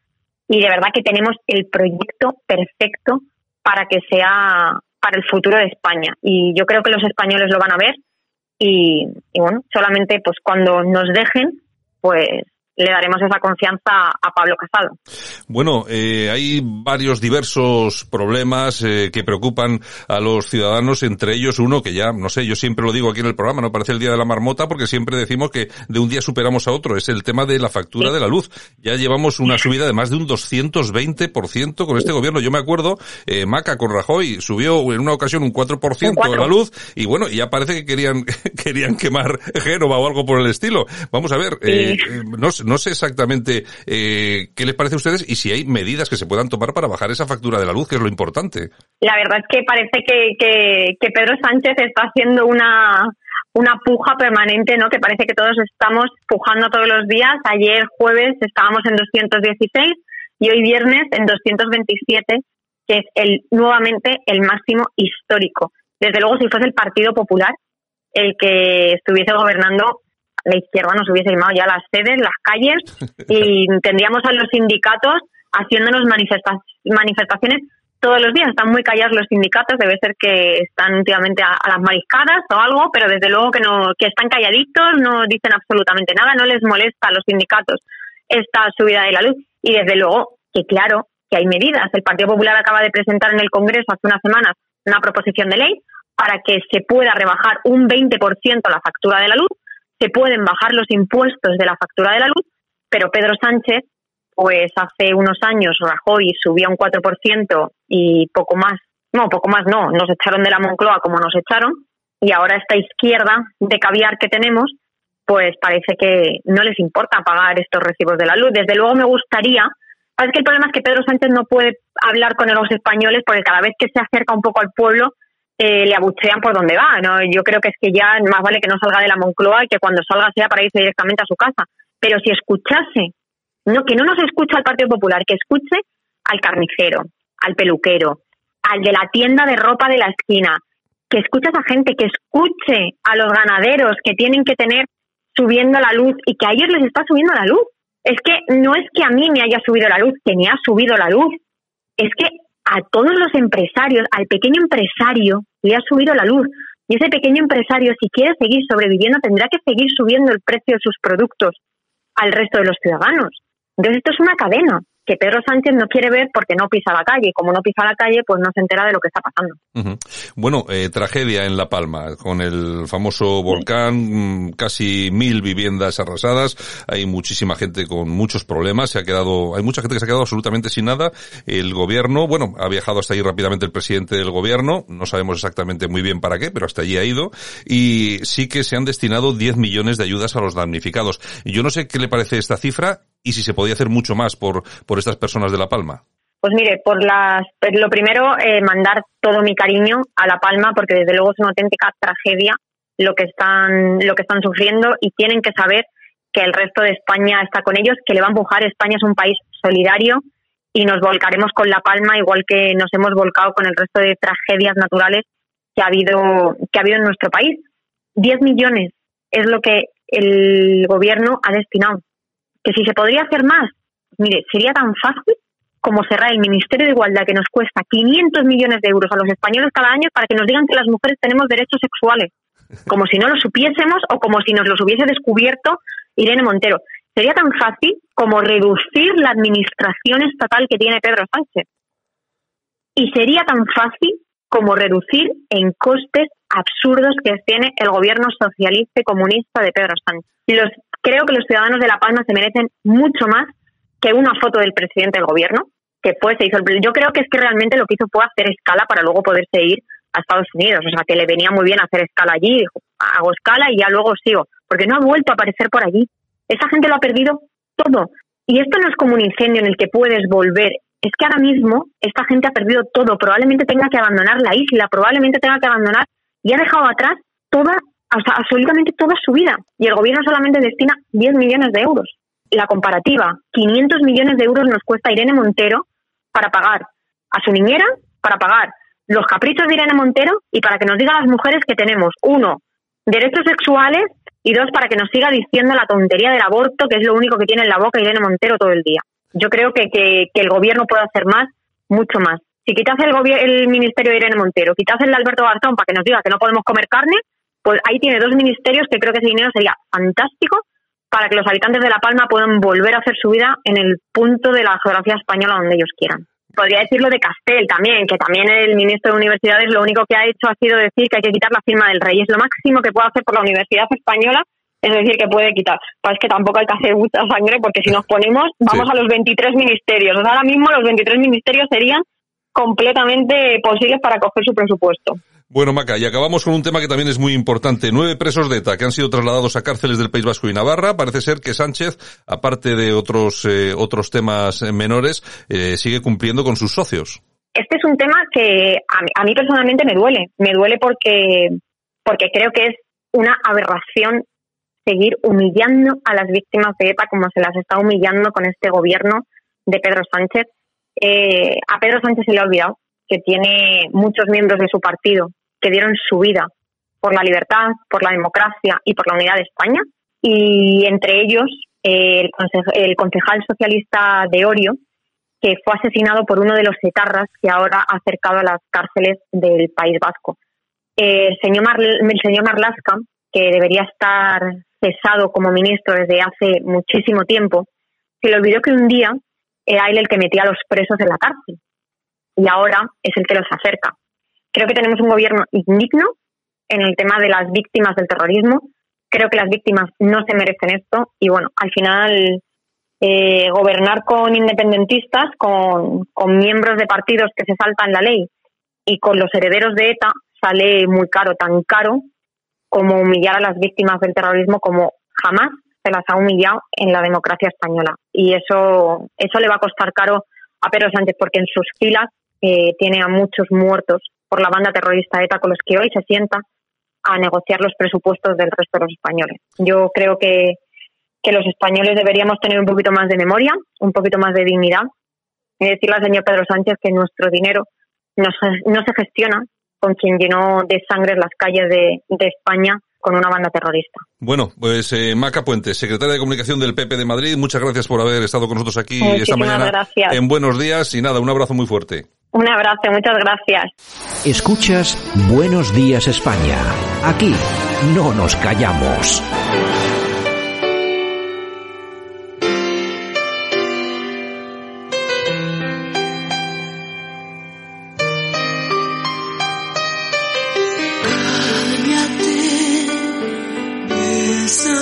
[SPEAKER 9] y de verdad que tenemos el proyecto perfecto para que sea para el futuro de España y yo creo que los españoles lo van a ver y, y bueno solamente pues cuando nos dejen pues le daremos esa confianza a Pablo Casado.
[SPEAKER 3] Bueno, eh, hay varios diversos problemas eh, que preocupan a los ciudadanos, entre ellos uno que ya, no sé, yo siempre lo digo aquí en el programa, no parece el día de la marmota porque siempre decimos que de un día superamos a otro, es el tema de la factura sí. de la luz. Ya llevamos una subida de más de un 220% con este gobierno. Yo me acuerdo, eh, Maca con Rajoy subió en una ocasión un 4%, de la luz y bueno, ya parece que querían querían quemar Génova o algo por el estilo. Vamos a ver, sí. no sé, no sé exactamente eh, qué les parece a ustedes y si hay medidas que se puedan tomar para bajar esa factura de la luz, que es lo importante.
[SPEAKER 9] La verdad es que parece que, que, que Pedro Sánchez está haciendo una, una puja permanente, ¿no? Que parece que todos estamos pujando todos los días. Ayer jueves estábamos en 216 y hoy viernes en 227, que es el nuevamente el máximo histórico. Desde luego, si fuese el Partido Popular el que estuviese gobernando, la izquierda nos hubiese llamado ya las sedes, las calles y tendríamos a los sindicatos haciéndonos manifesta manifestaciones todos los días. Están muy callados los sindicatos, debe ser que están últimamente a, a, las mariscadas o algo, pero desde luego que no que están calladitos, no dicen absolutamente nada, no les molesta a los sindicatos esta subida de la luz y desde luego que claro que hay medidas. El Partido Popular acaba de presentar en el Congreso hace unas semanas una proposición de ley para que se pueda rebajar un 20% la factura de la luz se pueden bajar los impuestos de la factura de la luz, pero Pedro Sánchez, pues hace unos años Rajoy subía un 4% y poco más, no, poco más no, nos echaron de la Moncloa como nos echaron, y ahora esta izquierda de caviar que tenemos, pues parece que no les importa pagar estos recibos de la luz. Desde luego me gustaría, es que el problema es que Pedro Sánchez no puede hablar con los españoles porque cada vez que se acerca un poco al pueblo eh, le abuchean por donde va. ¿no? Yo creo que es que ya más vale que no salga de la Moncloa y que cuando salga sea para irse directamente a su casa. Pero si escuchase, no, que no nos escucha al Partido Popular, que escuche al carnicero, al peluquero, al de la tienda de ropa de la esquina, que escuche a esa gente, que escuche a los ganaderos que tienen que tener subiendo la luz y que a ellos les está subiendo la luz. Es que no es que a mí me haya subido la luz, que me ha subido la luz. Es que a todos los empresarios, al pequeño empresario, le ha subido la luz. Y ese pequeño empresario, si quiere seguir sobreviviendo, tendrá que seguir subiendo el precio de sus productos al resto de los ciudadanos. Entonces, esto es una cadena que Pedro Sánchez no quiere ver porque no pisa la calle. Como no pisa la calle, pues no se entera de lo que está pasando.
[SPEAKER 3] Bueno, eh, tragedia en La Palma, con el famoso volcán, mm, casi mil viviendas arrasadas, hay muchísima gente con muchos problemas, se ha quedado, hay mucha gente que se ha quedado absolutamente sin nada. El gobierno, bueno, ha viajado hasta ahí rápidamente el presidente del gobierno, no sabemos exactamente muy bien para qué, pero hasta allí ha ido, y sí que se han destinado 10 millones de ayudas a los damnificados. Yo no sé qué le parece esta cifra y si se podía hacer mucho más por, por estas personas de La Palma?
[SPEAKER 9] Pues mire, por las, pues lo primero, eh, mandar todo mi cariño a La Palma, porque desde luego es una auténtica tragedia lo que están, lo que están sufriendo y tienen que saber que el resto de España está con ellos, que le va a empujar. España es un país solidario y nos volcaremos con La Palma, igual que nos hemos volcado con el resto de tragedias naturales que ha habido, que ha habido en nuestro país. 10 millones es lo que el gobierno ha destinado. Que si se podría hacer más, mire, sería tan fácil como cerrar el Ministerio de Igualdad que nos cuesta 500 millones de euros a los españoles cada año para que nos digan que las mujeres tenemos derechos sexuales, como si no lo supiésemos o como si nos los hubiese descubierto Irene Montero. Sería tan fácil como reducir la administración estatal que tiene Pedro Sánchez. Y sería tan fácil como reducir en costes absurdos que tiene el gobierno socialista y comunista de Pedro Sánchez. Los, creo que los ciudadanos de La Palma se merecen mucho más que una foto del presidente del gobierno, que pues se hizo. El, yo creo que es que realmente lo que hizo fue hacer escala para luego poderse ir a Estados Unidos. O sea, que le venía muy bien hacer escala allí. Hago escala y ya luego sigo. Porque no ha vuelto a aparecer por allí. Esa gente lo ha perdido todo. Y esto no es como un incendio en el que puedes volver. Es que ahora mismo esta gente ha perdido todo. Probablemente tenga que abandonar la isla, probablemente tenga que abandonar y ha dejado atrás toda, o sea, absolutamente toda su vida. Y el gobierno solamente destina 10 millones de euros la comparativa, 500 millones de euros nos cuesta Irene Montero para pagar a su niñera, para pagar los caprichos de Irene Montero y para que nos diga a las mujeres que tenemos, uno, derechos sexuales y dos, para que nos siga diciendo la tontería del aborto, que es lo único que tiene en la boca Irene Montero todo el día. Yo creo que, que, el gobierno puede hacer más, mucho más. Si quitas el, el ministerio de Irene Montero, quitas el de Alberto Garzón para que nos diga que no podemos comer carne, pues ahí tiene dos ministerios que creo que ese dinero sería fantástico para que los habitantes de La Palma puedan volver a hacer su vida en el punto de la geografía española donde ellos quieran. Podría decirlo de Castel también, que también el ministro de Universidades lo único que ha hecho ha sido decir que hay que quitar la firma del rey. Es lo máximo que puede hacer por la Universidad Española es decir, que puede quitar. Pues es que tampoco hay que hacer mucha sangre porque si nos ponemos, vamos a los 23 ministerios. Ahora mismo los 23 ministerios serían completamente posibles para coger su presupuesto.
[SPEAKER 3] Bueno, Maca, y acabamos con un tema que también es muy importante. Nueve presos de ETA que han sido trasladados a cárceles del País Vasco y Navarra. Parece ser que Sánchez, aparte de otros, eh, otros temas eh, menores, eh, sigue cumpliendo con sus socios.
[SPEAKER 9] Este es un tema que a mí, a mí, personalmente me duele. Me duele porque, porque creo que es una aberración seguir humillando a las víctimas de ETA como se las está humillando con este gobierno de Pedro Sánchez. Eh, a Pedro Sánchez se le ha olvidado que tiene muchos miembros de su partido que dieron su vida por la libertad, por la democracia y por la unidad de España. Y entre ellos, el, el, concejal socialista de Orio, que fue asesinado por uno de los etarras que ahora ha acercado a las cárceles del País Vasco. El, señor Mar, el señor Marlaska, que debería estar cesado como ministro desde hace muchísimo tiempo, se le olvidó que un día era él el que metía a los presos en la cárcel y ahora es el que los acerca. Creo que tenemos un gobierno indigno en el tema de las víctimas del terrorismo. Creo que las víctimas no se merecen esto y bueno, al final eh, gobernar con independentistas, con, con miembros de partidos que se saltan la ley y con los herederos de ETA sale muy caro, tan caro como humillar a las víctimas del terrorismo como jamás se las ha humillado en la democracia española. Y eso, eso le va a costar caro a Pedro Sánchez porque en sus filas eh, tiene a muchos muertos por la banda terrorista ETA con los que hoy se sienta a negociar los presupuestos del resto de los españoles. Yo creo que, que los españoles deberíamos tener un poquito más de memoria, un poquito más de dignidad y decirle al señor Pedro Sánchez que nuestro dinero no se, no se gestiona con quien llenó de sangre las calles de, de España con una banda terrorista.
[SPEAKER 3] Bueno, pues eh, Maca Puente, secretaria de Comunicación del PP de Madrid, muchas gracias por haber estado con nosotros aquí esta mañana.
[SPEAKER 9] Gracias.
[SPEAKER 3] En buenos días y nada, un abrazo muy fuerte.
[SPEAKER 9] Un abrazo, muchas gracias.
[SPEAKER 4] Escuchas Buenos Días España. Aquí no nos callamos.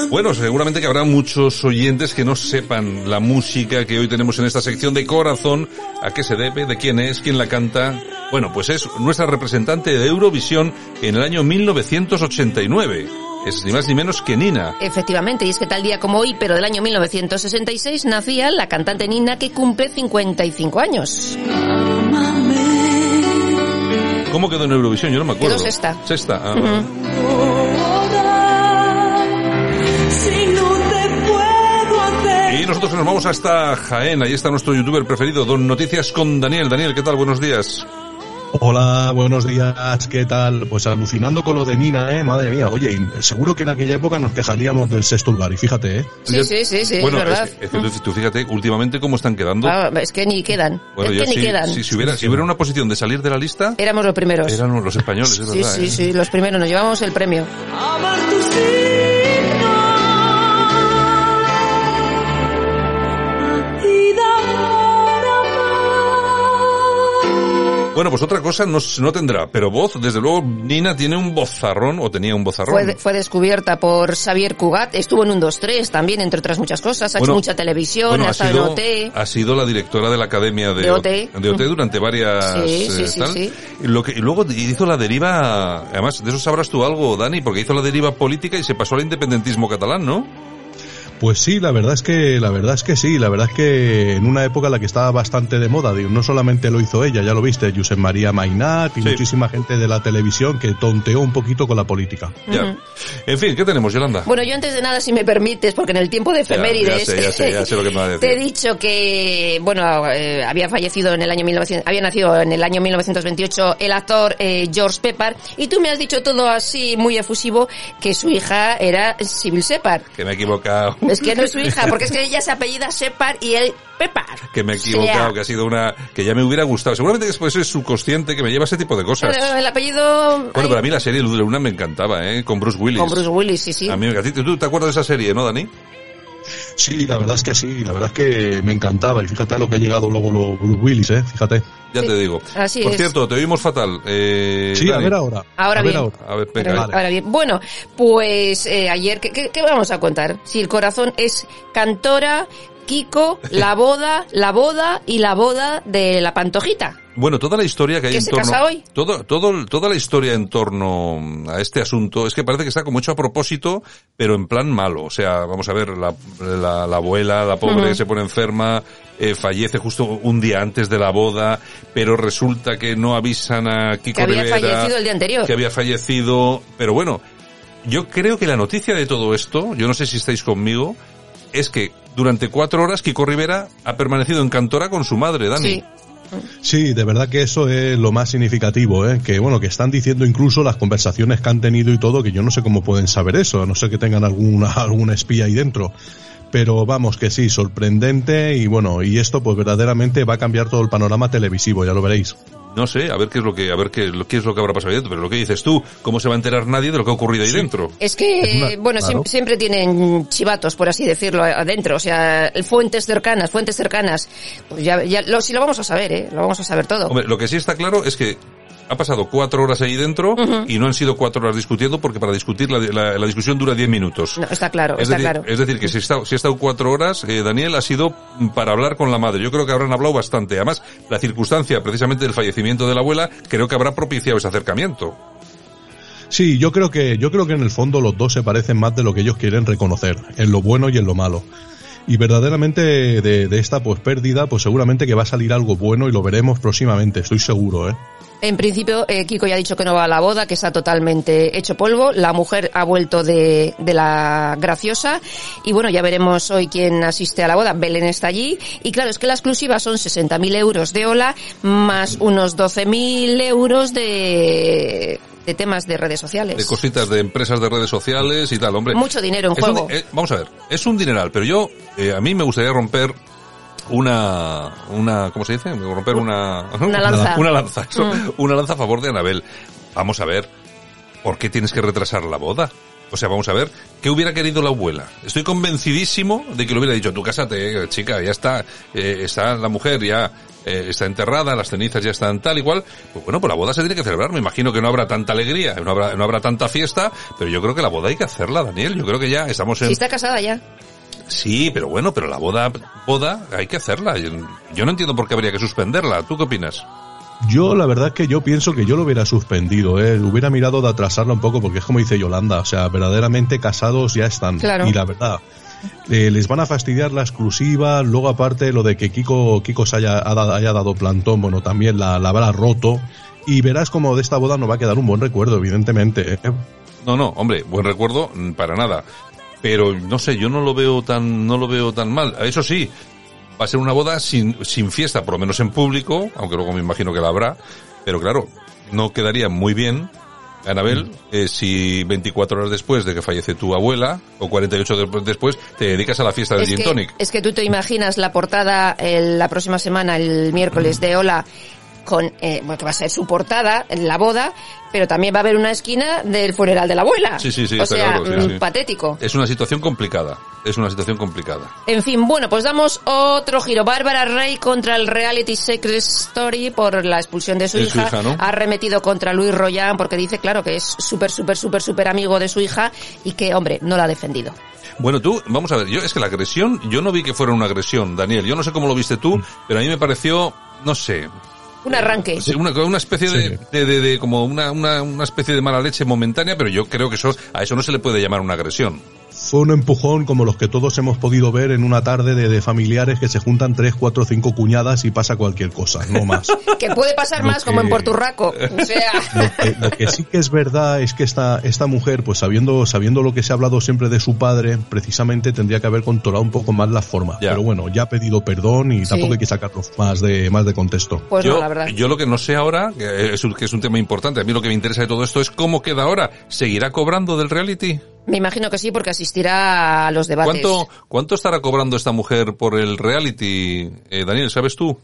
[SPEAKER 3] Bueno, seguramente que habrá muchos oyentes que no sepan la música que hoy tenemos en esta sección de corazón, a qué se debe, de quién es, quién la canta. Bueno, pues es nuestra representante de Eurovisión en el año 1989. Es ni más ni menos que Nina.
[SPEAKER 7] Efectivamente, y es que tal día como hoy, pero del año 1966, nacía la cantante Nina que cumple 55 años.
[SPEAKER 3] ¿Cómo quedó en Eurovisión? Yo no me acuerdo.
[SPEAKER 7] Quedó sexta.
[SPEAKER 3] Sexta. ah. Nosotros nos vamos hasta Jaén. Ahí está nuestro youtuber preferido, Don Noticias con Daniel. Daniel, ¿qué tal? Buenos días.
[SPEAKER 10] Hola, buenos días, ¿qué tal? Pues alucinando con lo de Nina, ¿eh? Madre mía, oye, y seguro que en aquella época nos quejaríamos del sexto lugar, y fíjate, ¿eh?
[SPEAKER 7] Sí, sí, sí, sí,
[SPEAKER 3] bueno,
[SPEAKER 7] es verdad.
[SPEAKER 3] es es tú, fíjate últimamente cómo están quedando.
[SPEAKER 7] Ah, es que ni quedan.
[SPEAKER 3] Bueno,
[SPEAKER 7] es que ni
[SPEAKER 3] si,
[SPEAKER 7] quedan.
[SPEAKER 3] si, si hubiera, si hubiera una posición de salir de la lista,
[SPEAKER 7] Éramos los primeros.
[SPEAKER 3] eran los españoles, es
[SPEAKER 7] sí,
[SPEAKER 3] verdad.
[SPEAKER 7] sí,
[SPEAKER 3] ¿eh?
[SPEAKER 7] sí, los primeros. Nos llevamos el premio.
[SPEAKER 3] Bueno, pues otra cosa no, no tendrá, pero voz, desde luego, Nina tiene un vozarrón, o tenía un vozarrón.
[SPEAKER 7] Fue, fue descubierta por Xavier Cugat. Estuvo en un 2-3 también, entre otras muchas cosas. Ha
[SPEAKER 3] Bueno,
[SPEAKER 7] hecho mucha televisión,
[SPEAKER 3] Bueno,
[SPEAKER 7] ha
[SPEAKER 3] sido,
[SPEAKER 7] en OT.
[SPEAKER 3] ha sido la directora de la Academia de,
[SPEAKER 7] De OT.
[SPEAKER 3] de OT durante varias
[SPEAKER 7] Sí, sí,
[SPEAKER 3] eh,
[SPEAKER 7] sí,
[SPEAKER 3] tal.
[SPEAKER 7] sí.
[SPEAKER 3] Y, lo que, y luego hizo la deriva, además de eso sabrás tú algo, Dani, porque hizo la deriva política y se pasó al independentismo catalán, ¿no?
[SPEAKER 10] Pues sí, la verdad es que, la verdad es que sí, la verdad es que en una época en la que estaba bastante de moda, digo, no solamente lo hizo ella, ya lo viste, Josep María Mainat y
[SPEAKER 3] Sí.
[SPEAKER 10] muchísima gente de la televisión que tonteó un poquito con la política.
[SPEAKER 3] Ya. En fin, ¿qué tenemos, Yolanda?
[SPEAKER 7] Bueno, yo antes de nada, si me permites, porque en el tiempo de efemérides...
[SPEAKER 3] ya sé, ya sé, ya sé lo que me va a decir.
[SPEAKER 7] Te he dicho que, bueno, eh, había fallecido en el año 1900, había nacido en el año 1928 el actor eh, George Pepper, y tú me has dicho todo así muy efusivo que su hija era Sybil Shepard.
[SPEAKER 3] Que me he equivocado.
[SPEAKER 7] Es que no es su hija, porque es que ella se apellida Shepard y él Pepper.
[SPEAKER 3] Que me he
[SPEAKER 7] sea,
[SPEAKER 3] equivocado, que ha sido una, que ya me hubiera gustado. Seguramente que después es subconsciente que me lleva ese tipo de cosas.
[SPEAKER 7] pero el apellido
[SPEAKER 3] Bueno,
[SPEAKER 7] ay,
[SPEAKER 3] pero a mí la serie Luna me encantaba, ¿eh? Con Bruce Willis.
[SPEAKER 7] con Bruce Willis, sí, sí.
[SPEAKER 3] A mí me. ¿Tú te acuerdas de esa serie, no, Dani?
[SPEAKER 10] Sí, la verdad es que sí, la verdad es que me encantaba y fíjate a lo que ha llegado luego lo Bruce Willis, eh, fíjate.
[SPEAKER 3] Ya te digo.
[SPEAKER 7] Así
[SPEAKER 3] Por
[SPEAKER 7] es.
[SPEAKER 3] cierto, te oímos fatal. Eh,
[SPEAKER 10] Sí, a ver ahora.
[SPEAKER 7] Ahora
[SPEAKER 10] a ver
[SPEAKER 7] bien.
[SPEAKER 10] ahora.
[SPEAKER 3] A ver, venga.
[SPEAKER 7] Ahora, ahora bien, bueno, pues eh, ayer, ¿qué, qué, qué vamos a contar? Si el corazón es Cantora, Kiko, la boda, la boda y la boda de la Pantojita.
[SPEAKER 3] Bueno, toda la historia que hay
[SPEAKER 7] ¿Que
[SPEAKER 3] en
[SPEAKER 7] se
[SPEAKER 3] torno...
[SPEAKER 7] casa hoy?
[SPEAKER 3] Todo, todo, toda la historia en torno a este asunto es que parece que está como hecho a propósito, pero en plan malo. O sea, vamos a ver, la, la, la abuela, la pobre,
[SPEAKER 7] Ujú.
[SPEAKER 3] se pone enferma, eh, fallece justo un día antes de la boda, pero resulta que no avisan a Kiko
[SPEAKER 7] Que había
[SPEAKER 3] Rivera,
[SPEAKER 7] fallecido el día anterior.
[SPEAKER 3] Que había fallecido, pero bueno, yo creo que la noticia de todo esto, yo no sé si estáis conmigo, es que durante cuatro horas Kiko Rivera ha permanecido en Cantora con su madre, Dani.
[SPEAKER 7] Sí.
[SPEAKER 10] Sí, de verdad que eso es lo más significativo, ¿eh? que bueno, que están diciendo incluso las conversaciones que han tenido y todo, que yo no sé cómo pueden saber eso, a no sé que tengan alguna, alguna espía ahí dentro. Pero vamos, que sí, sorprendente y bueno, y esto pues verdaderamente va a cambiar todo el panorama televisivo, ya lo veréis.
[SPEAKER 3] No sé, a ver qué es lo que, a ver qué, lo- qué es lo que habrá pasado ahí dentro, pero lo que dices tú, ¿cómo se va a enterar nadie de lo que ha ocurrido ahí dentro?
[SPEAKER 7] Es que,
[SPEAKER 10] Es una-
[SPEAKER 7] bueno,
[SPEAKER 10] claro.
[SPEAKER 7] siem- siempre tienen chivatos, por así decirlo, adentro. O sea, fuentes cercanas, fuentes cercanas. Pues ya, ya lo, si lo vamos a saber, ¿eh? Lo vamos a saber todo.
[SPEAKER 3] Hombre, lo que sí está claro es que ha pasado cuatro horas ahí dentro y no han sido cuatro horas discutiendo porque para discutir la, la- la discusión dura diez minutos.
[SPEAKER 7] No, está claro,
[SPEAKER 3] es,
[SPEAKER 7] está
[SPEAKER 3] decir,
[SPEAKER 7] claro.
[SPEAKER 3] es decir, que si, está, si ha estado cuatro horas, eh, Daniel ha sido para hablar con la madre. Yo creo que habrán hablado bastante. Además, la circunstancia precisamente del fallecimiento de la abuela creo que habrá propiciado ese acercamiento.
[SPEAKER 10] Sí, yo creo que, yo creo que en el fondo los dos se parecen más de lo que ellos quieren reconocer, en lo bueno y en lo malo. Y verdaderamente de, esta pues pérdida pues seguramente que va a salir algo bueno y lo veremos próximamente, estoy seguro, ¿eh?
[SPEAKER 7] En principio, eh, Kiko ya ha dicho que no va a la boda, que está totalmente hecho polvo. La mujer ha vuelto de, de la graciosa. Y bueno, ya veremos hoy quién asiste a la boda. Belén está allí. Y claro, es que la exclusiva son 60.000 euros de Ola más unos 12.000 euros de, de temas de redes sociales.
[SPEAKER 3] De cositas de empresas de redes sociales y tal, hombre.
[SPEAKER 7] Mucho dinero en juego.
[SPEAKER 3] eh, vamos a ver, es un dineral, pero yo, eh, a mí me gustaría romper una, una, ¿cómo se dice? Romper una,
[SPEAKER 7] una lanza.
[SPEAKER 3] Una lanza, eso, mm. una lanza a favor de Anabel. Vamos a ver, ¿por qué tienes que retrasar la boda? O sea, vamos a ver, ¿qué hubiera querido la abuela? Estoy convencidísimo de que le hubiera dicho, tú cásate, chica, ya está, eh, está la mujer, ya eh, está enterrada, las cenizas ya están tal igual. Pues bueno, pues la boda se tiene que celebrar. Me imagino que no habrá tanta alegría, no habrá, no habrá tanta fiesta, pero yo creo que la boda hay que hacerla, Daniel. Yo creo que ya estamos en...
[SPEAKER 7] Si está casada ya.
[SPEAKER 3] Sí, pero bueno, pero la boda, boda hay que hacerla. Yo no entiendo por qué habría que suspenderla. ¿Tú qué opinas?
[SPEAKER 10] Yo la verdad es que yo pienso que yo lo hubiera suspendido, ¿eh? hubiera mirado de atrasarla un poco porque es como dice Yolanda, o sea, verdaderamente casados ya están.
[SPEAKER 7] Claro.
[SPEAKER 10] Y la verdad, eh, les van a fastidiar la exclusiva, luego aparte lo de que Kiko, Kiko se haya, haya dado plantón, bueno, también la, la habrá roto. Y verás como de esta boda no va a quedar un buen recuerdo, evidentemente. ¿eh?
[SPEAKER 3] No, no, hombre, buen recuerdo para nada. Pero no sé, yo no lo veo tan, no lo veo tan mal. Eso sí, va a ser una boda sin, sin fiesta, por lo menos en público, aunque luego me imagino que la habrá. Pero claro, no quedaría muy bien Anabel, eh, si 24 horas después de que fallece tu abuela, o 48 de, después, te dedicas a la fiesta del
[SPEAKER 7] es
[SPEAKER 3] Gin Tonic.
[SPEAKER 7] Es que tú te imaginas la portada el, la próxima semana, el miércoles, de Hola, con, eh, bueno, que va a ser su portada, en la boda, pero también va a haber una esquina del funeral de la abuela.
[SPEAKER 3] Sí, sí, sí,
[SPEAKER 7] o
[SPEAKER 3] está
[SPEAKER 7] sea,
[SPEAKER 3] claro, sí,
[SPEAKER 7] mm,
[SPEAKER 3] sí.
[SPEAKER 7] patético.
[SPEAKER 3] Es una situación complicada. Es una situación complicada.
[SPEAKER 7] En fin, bueno, pues damos otro giro. Bárbara Rey contra el reality Secret Story por la expulsión de su hija.
[SPEAKER 3] su hija, ¿no?
[SPEAKER 7] Ha remetido contra Luis Royan porque dice, claro, que es súper, súper, súper, súper amigo de su hija y que, hombre, no la ha defendido.
[SPEAKER 3] Bueno, tú, vamos a ver, yo es que la agresión, yo no vi que fuera una agresión, Daniel. Yo no sé cómo lo viste tú, pero a mí me pareció, no sé,
[SPEAKER 7] Un arranque.
[SPEAKER 3] Sí, una, una especie de, de, de- de- como una, una, una especie de mala leche momentánea, pero yo creo que eso, a eso no se le puede llamar una agresión.
[SPEAKER 10] Fue un empujón como los que todos hemos podido ver en una tarde de, de familiares que se juntan tres, cuatro, cinco cuñadas y pasa cualquier cosa, no más.
[SPEAKER 7] Que puede pasar
[SPEAKER 10] Lo
[SPEAKER 7] más como en
[SPEAKER 10] que-
[SPEAKER 7] Porturraco. O sea,
[SPEAKER 10] Lo que, lo que sí que es verdad es que esta, esta mujer, pues sabiendo, sabiendo lo que se ha hablado siempre de su padre, precisamente tendría que haber controlado un poco más la forma. Pero bueno, ya ha pedido perdón y
[SPEAKER 7] Sí.
[SPEAKER 10] tampoco hay que sacarlo más de, más de contexto.
[SPEAKER 7] pues
[SPEAKER 3] yo,
[SPEAKER 7] no, la verdad.
[SPEAKER 3] yo lo que no sé ahora, que es, un, que es un tema importante, a mí lo que me interesa de todo esto es cómo queda ahora. ¿Seguirá cobrando del reality?
[SPEAKER 7] Me imagino que sí, porque asistirá a los debates.
[SPEAKER 3] ¿Cuánto, ¿Cuánto estará cobrando esta mujer por el reality? Eh, Daniel, ¿sabes tú?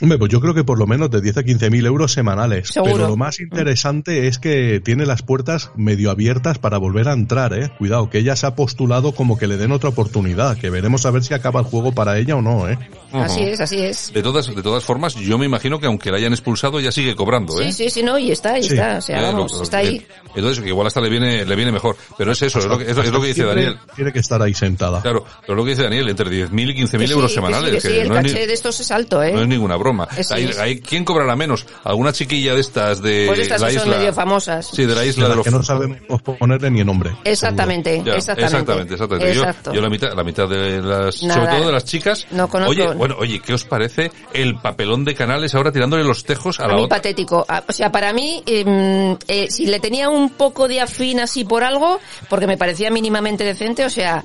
[SPEAKER 10] Hombre, pues yo creo que por lo menos de 10 a 15 mil euros semanales.
[SPEAKER 7] Seguro.
[SPEAKER 10] Pero lo más interesante es que tiene las puertas medio abiertas para volver a entrar, eh. Cuidado, que ella se ha postulado como que le den otra oportunidad, que veremos a ver si acaba el juego para ella o no, eh.
[SPEAKER 7] Así es, así es.
[SPEAKER 3] De todas, de todas formas, yo me imagino que aunque la hayan expulsado, ya sigue cobrando, ¿eh?
[SPEAKER 7] Sí, sí, sí, no, y está, y
[SPEAKER 10] Sí.
[SPEAKER 7] está, o sea,
[SPEAKER 3] Eh,
[SPEAKER 7] vamos,
[SPEAKER 3] lo-
[SPEAKER 7] está ahí.
[SPEAKER 3] eh, Entonces, que igual hasta le viene, le viene mejor. Pero es eso, es lo que, es, lo- es lo que dice Daniel.
[SPEAKER 10] Tiene que estar ahí sentada.
[SPEAKER 3] Claro, pero lo que dice Daniel, entre 10.000 y 15.000
[SPEAKER 7] Que sí,
[SPEAKER 3] euros semanales.
[SPEAKER 7] sí, que sí,
[SPEAKER 3] que
[SPEAKER 7] el
[SPEAKER 3] no, es ni-
[SPEAKER 7] caché de estos es alto, ¿eh?
[SPEAKER 3] no es ninguna broma.
[SPEAKER 7] Es.
[SPEAKER 3] hay- ¿Quién cobrará menos? ¿Alguna chiquilla de estas de
[SPEAKER 7] Pues estas
[SPEAKER 3] la
[SPEAKER 7] que son
[SPEAKER 3] isla?
[SPEAKER 7] medio famosas.
[SPEAKER 3] Sí, de la isla de los
[SPEAKER 10] que no sabemos ponerle ni el nombre.
[SPEAKER 7] Exactamente,
[SPEAKER 3] Ya,
[SPEAKER 7] exactamente.
[SPEAKER 3] exactamente, exactamente. Yo-
[SPEAKER 7] Exacto.
[SPEAKER 3] Yo, la mitad, la mitad de las,
[SPEAKER 7] Nada.
[SPEAKER 3] sobre todo de las chicas.
[SPEAKER 7] No conozco.
[SPEAKER 3] Oye, bueno, oye, ¿qué os parece el papelón de canales ahora tirándole los tejos a
[SPEAKER 7] A
[SPEAKER 3] la
[SPEAKER 7] mí
[SPEAKER 3] otra?
[SPEAKER 7] patético. O sea, para mí, em, eh, si le tenía un poco de afín así por algo, porque me parecía mínimamente decente, o sea,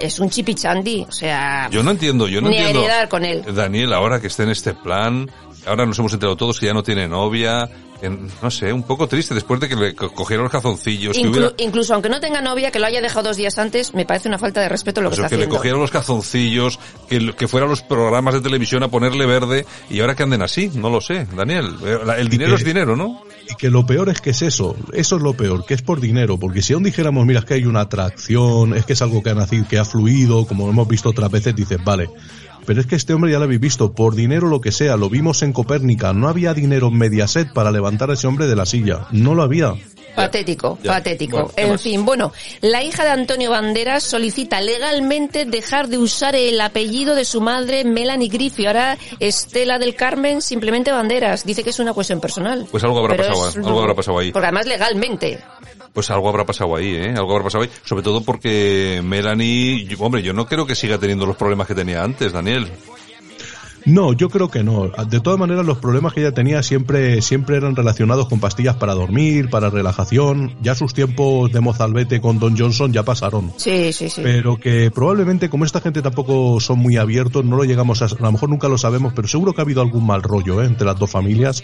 [SPEAKER 7] es un chipichandi, o sea,
[SPEAKER 3] Yo no entiendo, yo no
[SPEAKER 7] ni
[SPEAKER 3] entiendo.
[SPEAKER 7] heredar con él.
[SPEAKER 3] Daniel, ahora que esté en este plan, ahora nos hemos enterado todos que ya no tiene novia, que, no sé, un poco triste después de que le co- cogieron los calzoncillos, que
[SPEAKER 7] Inclu-
[SPEAKER 3] hubiera...
[SPEAKER 7] Incluso aunque no tenga novia, que lo haya dejado dos días antes, me parece una falta de respeto lo que
[SPEAKER 3] Eso,
[SPEAKER 7] está
[SPEAKER 3] que le
[SPEAKER 7] haciendo.
[SPEAKER 3] cogieron los calzoncillos, que, que fueran los programas de televisión a ponerle verde y ahora que anden así, no lo sé, Daniel. Eh, la- El dinero
[SPEAKER 10] que-
[SPEAKER 3] es dinero, ¿no?
[SPEAKER 10] Y que lo peor es que es eso, eso es lo peor, que es por dinero, porque si aún dijéramos, mira, es que hay una atracción, es que es algo que ha nacido, que ha fluido, como hemos visto otras veces, dices, vale. Pero es que este hombre ya lo habéis visto, por dinero lo que sea, lo vimos en Copérnica, no había dinero en Mediaset para levantar a ese hombre de la silla, no lo había.
[SPEAKER 7] Patético,
[SPEAKER 10] Ya.
[SPEAKER 7] patético.
[SPEAKER 10] Bueno, ¿qué
[SPEAKER 7] en
[SPEAKER 10] más?
[SPEAKER 7] fin, bueno, la hija de Antonio Banderas solicita legalmente dejar de usar el apellido de su madre Melanie Griffith. Ahora Estela del Carmen, simplemente Banderas. Dice que es una cuestión personal.
[SPEAKER 3] Pues algo habrá
[SPEAKER 7] Pero
[SPEAKER 3] pasado,
[SPEAKER 7] es-
[SPEAKER 3] algo habrá pasado ahí.
[SPEAKER 7] Porque además legalmente.
[SPEAKER 3] Pues algo habrá pasado ahí, ¿eh? Algo habrá pasado ahí. Sobre todo porque Melanie, yo- hombre, yo no creo que siga teniendo los problemas que tenía antes, Daniel.
[SPEAKER 10] No, yo creo que no. De todas maneras, los problemas que ella tenía siempre, siempre eran relacionados con pastillas para dormir, para relajación. Ya sus tiempos de mozalbete con Don Johnson ya pasaron.
[SPEAKER 7] Sí, sí, sí.
[SPEAKER 10] Pero que probablemente, como esta gente tampoco son muy abiertos, no lo llegamos a, a lo mejor nunca lo sabemos, pero seguro que ha habido algún mal rollo ¿eh? entre las dos familias.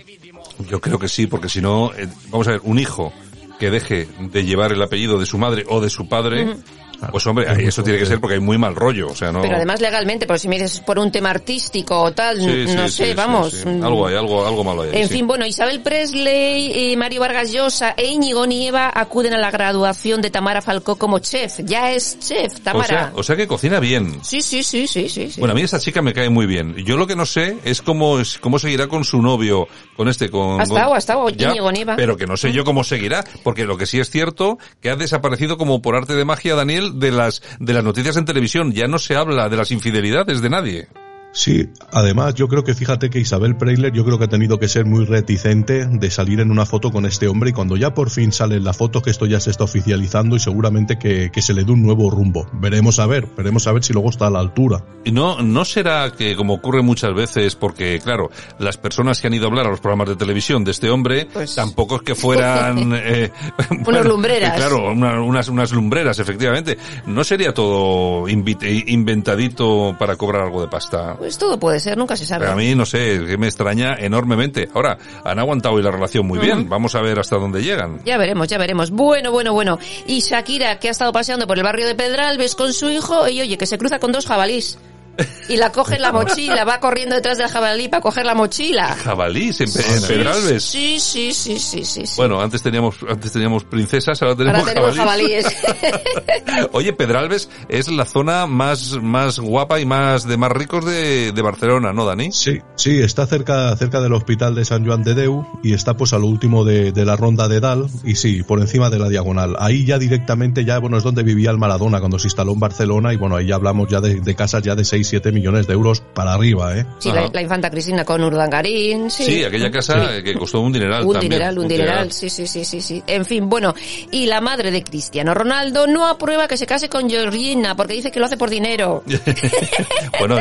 [SPEAKER 3] Yo creo que sí, porque si no, eh, vamos a ver, un hijo que deje de llevar el apellido de su madre o de su padre,
[SPEAKER 7] Ujú.
[SPEAKER 3] pues hombre, eso tiene que ser porque hay muy mal rollo, o sea, no...
[SPEAKER 7] Pero además legalmente, porque si me dices por un tema artístico o tal,
[SPEAKER 3] Sí, sí,
[SPEAKER 7] no
[SPEAKER 3] sí,
[SPEAKER 7] sé,
[SPEAKER 3] sí,
[SPEAKER 7] vamos.
[SPEAKER 3] sí. Algo hay, algo, algo malo hay. ahí,
[SPEAKER 7] En
[SPEAKER 3] sí.
[SPEAKER 7] fin, bueno, Isabel Presley, eh, Mario Vargas Llosa e Íñigo Nieva acuden a la graduación de Tamara Falcó como chef. Ya es chef,
[SPEAKER 3] o
[SPEAKER 7] Tamara.
[SPEAKER 3] sea, o sea que cocina bien.
[SPEAKER 7] Sí, sí, sí, sí, sí. sí.
[SPEAKER 3] Bueno, a mí esta chica me cae muy bien. Yo lo que no sé es cómo, es, cómo seguirá con su novio, con este, con...
[SPEAKER 7] Ha estado,
[SPEAKER 3] con-
[SPEAKER 7] ha estado,
[SPEAKER 3] Ya,
[SPEAKER 7] Íñigo Nieva.
[SPEAKER 3] Pero que no sé yo cómo seguirá, porque lo que sí es cierto, que ha desaparecido como por arte de magia, Daniel, de las, de las noticias en televisión. Ya no se habla de las infidelidades de nadie.
[SPEAKER 10] Sí, además yo creo que fíjate que Isabel Preisler yo creo que ha tenido que ser muy reticente de salir en una foto con este hombre y cuando ya por fin sale la foto que esto ya se está oficializando y seguramente que, que se le dé un nuevo rumbo. Veremos a ver, veremos a ver si luego está a la altura.
[SPEAKER 3] Y no, no será que, como ocurre muchas veces, porque claro, las personas que han ido a hablar a los programas de televisión de este hombre, tampoco es que fueran, eh, bueno,
[SPEAKER 7] lumbreras.
[SPEAKER 3] Claro, una- unas, unas lumbreras, efectivamente. No sería todo inventadito para cobrar algo de pasta.
[SPEAKER 7] Pues todo puede ser, nunca se sabe.
[SPEAKER 3] Pero a mí, no sé, que me extraña enormemente. Ahora, han aguantado hoy la relación muy bien. Vamos a ver hasta dónde llegan.
[SPEAKER 7] Ya veremos, ya veremos. Bueno, bueno, bueno. Y Shakira, que ha estado paseando por el barrio de Pedralbes con su hijo, y oye, que se cruza con dos jabalís. Y la coge en la mochila, va corriendo detrás del jabalí para coger la mochila.
[SPEAKER 3] Jabalís en,
[SPEAKER 7] Sí,
[SPEAKER 3] Pedralbes.
[SPEAKER 7] Sí, sí, sí, sí, sí. sí.
[SPEAKER 3] Bueno, antes teníamos, antes teníamos princesas, ahora tenemos,
[SPEAKER 7] Ahora tenemos
[SPEAKER 3] jabalíes.
[SPEAKER 7] jabalíes.
[SPEAKER 3] Oye, Pedralbes es la zona más, más guapa y más de más ricos de, de Barcelona, ¿no, Dani?
[SPEAKER 10] Sí, sí, está cerca, cerca del hospital de San Joan de Deu y está pues a lo último de, de la ronda de Dal y sí, por encima de la diagonal. Ahí ya directamente ya, bueno, es donde vivía el Maradona cuando se instaló en Barcelona y bueno, ahí ya hablamos ya de, de casas ya de 6, 7 millones de euros para arriba, ¿eh?
[SPEAKER 7] Sí, la, la infanta Cristina con Urdangarín, sí.
[SPEAKER 3] Sí, aquella casa que costó un dineral
[SPEAKER 7] Un
[SPEAKER 3] también.
[SPEAKER 7] dineral, un dineral, sí, sí, sí, sí, sí. En fin, bueno, y la madre de Cristiano Ronaldo no aprueba que se case con Georgina porque dice que lo hace por dinero.
[SPEAKER 3] Bueno,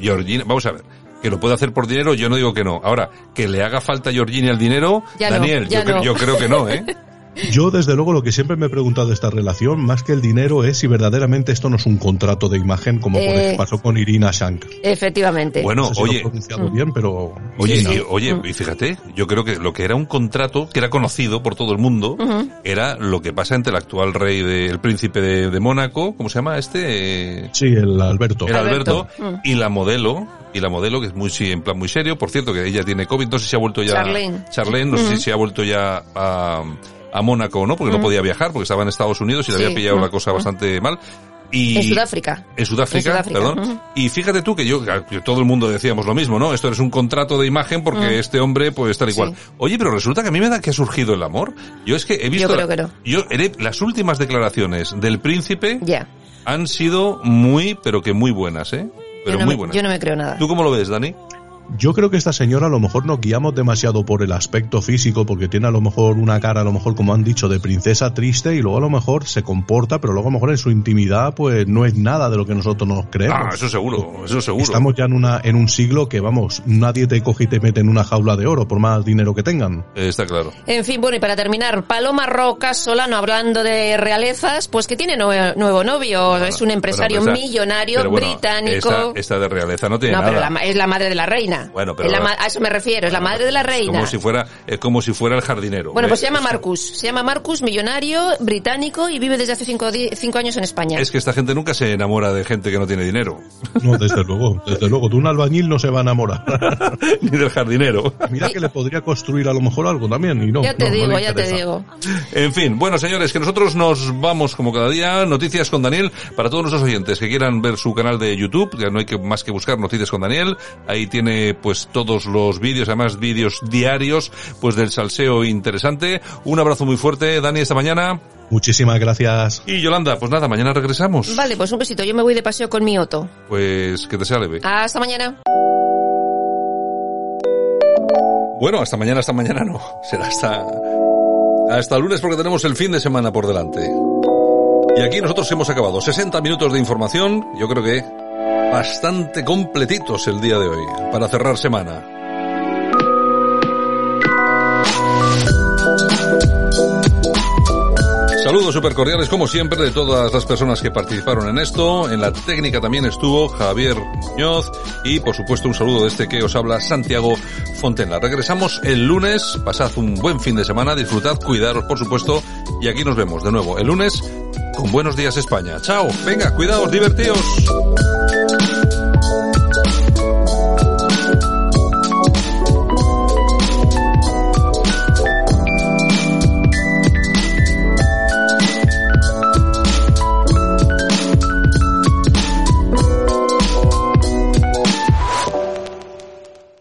[SPEAKER 3] Georgina, vamos a ver. Que lo puede hacer por dinero, yo no digo que no. Ahora, que le haga falta a Georgina el dinero,
[SPEAKER 7] Ya
[SPEAKER 3] Daniel, yo,
[SPEAKER 7] no.
[SPEAKER 3] yo creo que no, ¿eh?
[SPEAKER 10] Yo, desde luego, lo que siempre me he preguntado de esta relación, más que el dinero, es si verdaderamente esto no es un contrato de imagen como por
[SPEAKER 7] Eh.
[SPEAKER 10] ejemplo pasó con Irina Shank.
[SPEAKER 7] Efectivamente.
[SPEAKER 3] Bueno,
[SPEAKER 10] No sé si lo he
[SPEAKER 3] oye,
[SPEAKER 10] pronunciado bien, pero...
[SPEAKER 3] Oye, y, oye, y fíjate, yo creo que lo que era un contrato, que era conocido por todo el mundo, era lo que pasa entre el actual rey del príncipe de, de Mónaco, ¿cómo se llama este?
[SPEAKER 10] Sí, el Alberto.
[SPEAKER 3] El Alberto,
[SPEAKER 7] Mm.
[SPEAKER 3] y la modelo, y la modelo que es muy sí, en plan muy serio, por cierto que ella tiene COVID, no sé si ha vuelto ya
[SPEAKER 7] Charlene.
[SPEAKER 3] Charlene, no sé si se ha vuelto ya a, a Mónaco o no, porque no
[SPEAKER 7] Mm.
[SPEAKER 3] podía viajar porque estaba en Estados Unidos y le
[SPEAKER 7] Sí.
[SPEAKER 3] había pillado
[SPEAKER 7] Mm.
[SPEAKER 3] la cosa
[SPEAKER 7] Mm.
[SPEAKER 3] bastante mal. Y
[SPEAKER 7] En Sudáfrica.
[SPEAKER 3] en Sudáfrica,
[SPEAKER 7] En Sudáfrica,
[SPEAKER 3] perdón. Y fíjate tú que yo, que todo el mundo decíamos lo mismo, ¿no? Esto es un contrato de imagen porque
[SPEAKER 7] Mm.
[SPEAKER 3] este hombre, pues tal y
[SPEAKER 7] Sí.
[SPEAKER 3] cual. Oye, pero resulta que a mí me da que ha surgido el amor. Yo es que he visto...
[SPEAKER 7] Yo creo que no.
[SPEAKER 3] Yo, las últimas declaraciones del príncipe
[SPEAKER 7] Ya.
[SPEAKER 3] han sido muy, pero que muy buenas, ¿eh? Pero
[SPEAKER 7] no,
[SPEAKER 3] muy
[SPEAKER 7] me,
[SPEAKER 3] buenas.
[SPEAKER 7] yo no me creo nada.
[SPEAKER 3] ¿Tú cómo lo ves, Dani?
[SPEAKER 10] Yo creo que esta señora a lo mejor nos guiamos demasiado por el aspecto físico, porque tiene a lo mejor una cara, a lo mejor como han dicho, de princesa triste y luego a lo mejor se comporta, pero luego a lo mejor en su intimidad pues no es nada de lo que nosotros nos creemos.
[SPEAKER 3] Ah, eso seguro, eso seguro.
[SPEAKER 10] Estamos ya en una en un siglo que vamos, nadie te coge y te mete en una jaula de oro por más dinero que tengan.
[SPEAKER 3] Está claro.
[SPEAKER 7] En fin, bueno, y para terminar, Paloma Roca Solano, hablando de realezas, pues que tiene nue- nuevo novio, es un empresario
[SPEAKER 3] Bueno, esta-
[SPEAKER 7] millonario
[SPEAKER 3] pero bueno,
[SPEAKER 7] británico.
[SPEAKER 3] Esta, esta de realeza no tiene
[SPEAKER 7] no,
[SPEAKER 3] nada.
[SPEAKER 7] pero la ma- es la madre de la reina. Reina.
[SPEAKER 3] Bueno, pero
[SPEAKER 7] la a eso me refiero, es la madre de la reina.
[SPEAKER 3] Como si fuera, es como si fuera el jardinero.
[SPEAKER 7] Bueno, pues se
[SPEAKER 3] Eh,
[SPEAKER 7] llama Marcus. Se llama Marcus, millonario, británico y vive desde hace cinco, cinco años en España.
[SPEAKER 3] Es que esta gente nunca se enamora de gente que no tiene dinero.
[SPEAKER 10] No, desde luego, desde luego. De un albañil no se va a enamorar.
[SPEAKER 3] Ni del jardinero.
[SPEAKER 10] Mira que le podría construir a lo mejor algo también y no.
[SPEAKER 7] ya te
[SPEAKER 10] no,
[SPEAKER 7] digo, ya te digo.
[SPEAKER 3] En fin, bueno señores, que nosotros nos vamos como cada día, Noticias con Daniel, para todos nuestros oyentes que quieran ver su canal de YouTube, ya no hay que más que buscar Noticias con Daniel, ahí tiene pues todos los vídeos, además vídeos diarios, pues del salseo interesante. Un abrazo muy fuerte, Dani, esta mañana.
[SPEAKER 10] Muchísimas gracias.
[SPEAKER 3] Y Yolanda, pues nada, mañana regresamos.
[SPEAKER 7] Vale, pues un besito. Yo me voy de paseo con mi Otto.
[SPEAKER 3] Pues que te sea leve.
[SPEAKER 7] Hasta mañana.
[SPEAKER 3] Bueno, hasta mañana, hasta mañana no. Será hasta, hasta el lunes porque tenemos el fin de semana por delante. Y aquí nosotros hemos acabado 60 minutos de información, yo creo que bastante completitos el día de hoy, para cerrar semana. Saludos super cordiales como siempre de todas las personas que participaron en esto. En la técnica también estuvo Javier Muñoz y por supuesto un saludo de este que os habla Santiago Fontenla. Regresamos el lunes, pasad un buen fin de semana, disfrutad, cuidaros por supuesto y aquí nos vemos de nuevo el lunes con Buenos Días España. Chao, venga, cuidaos, divertíos.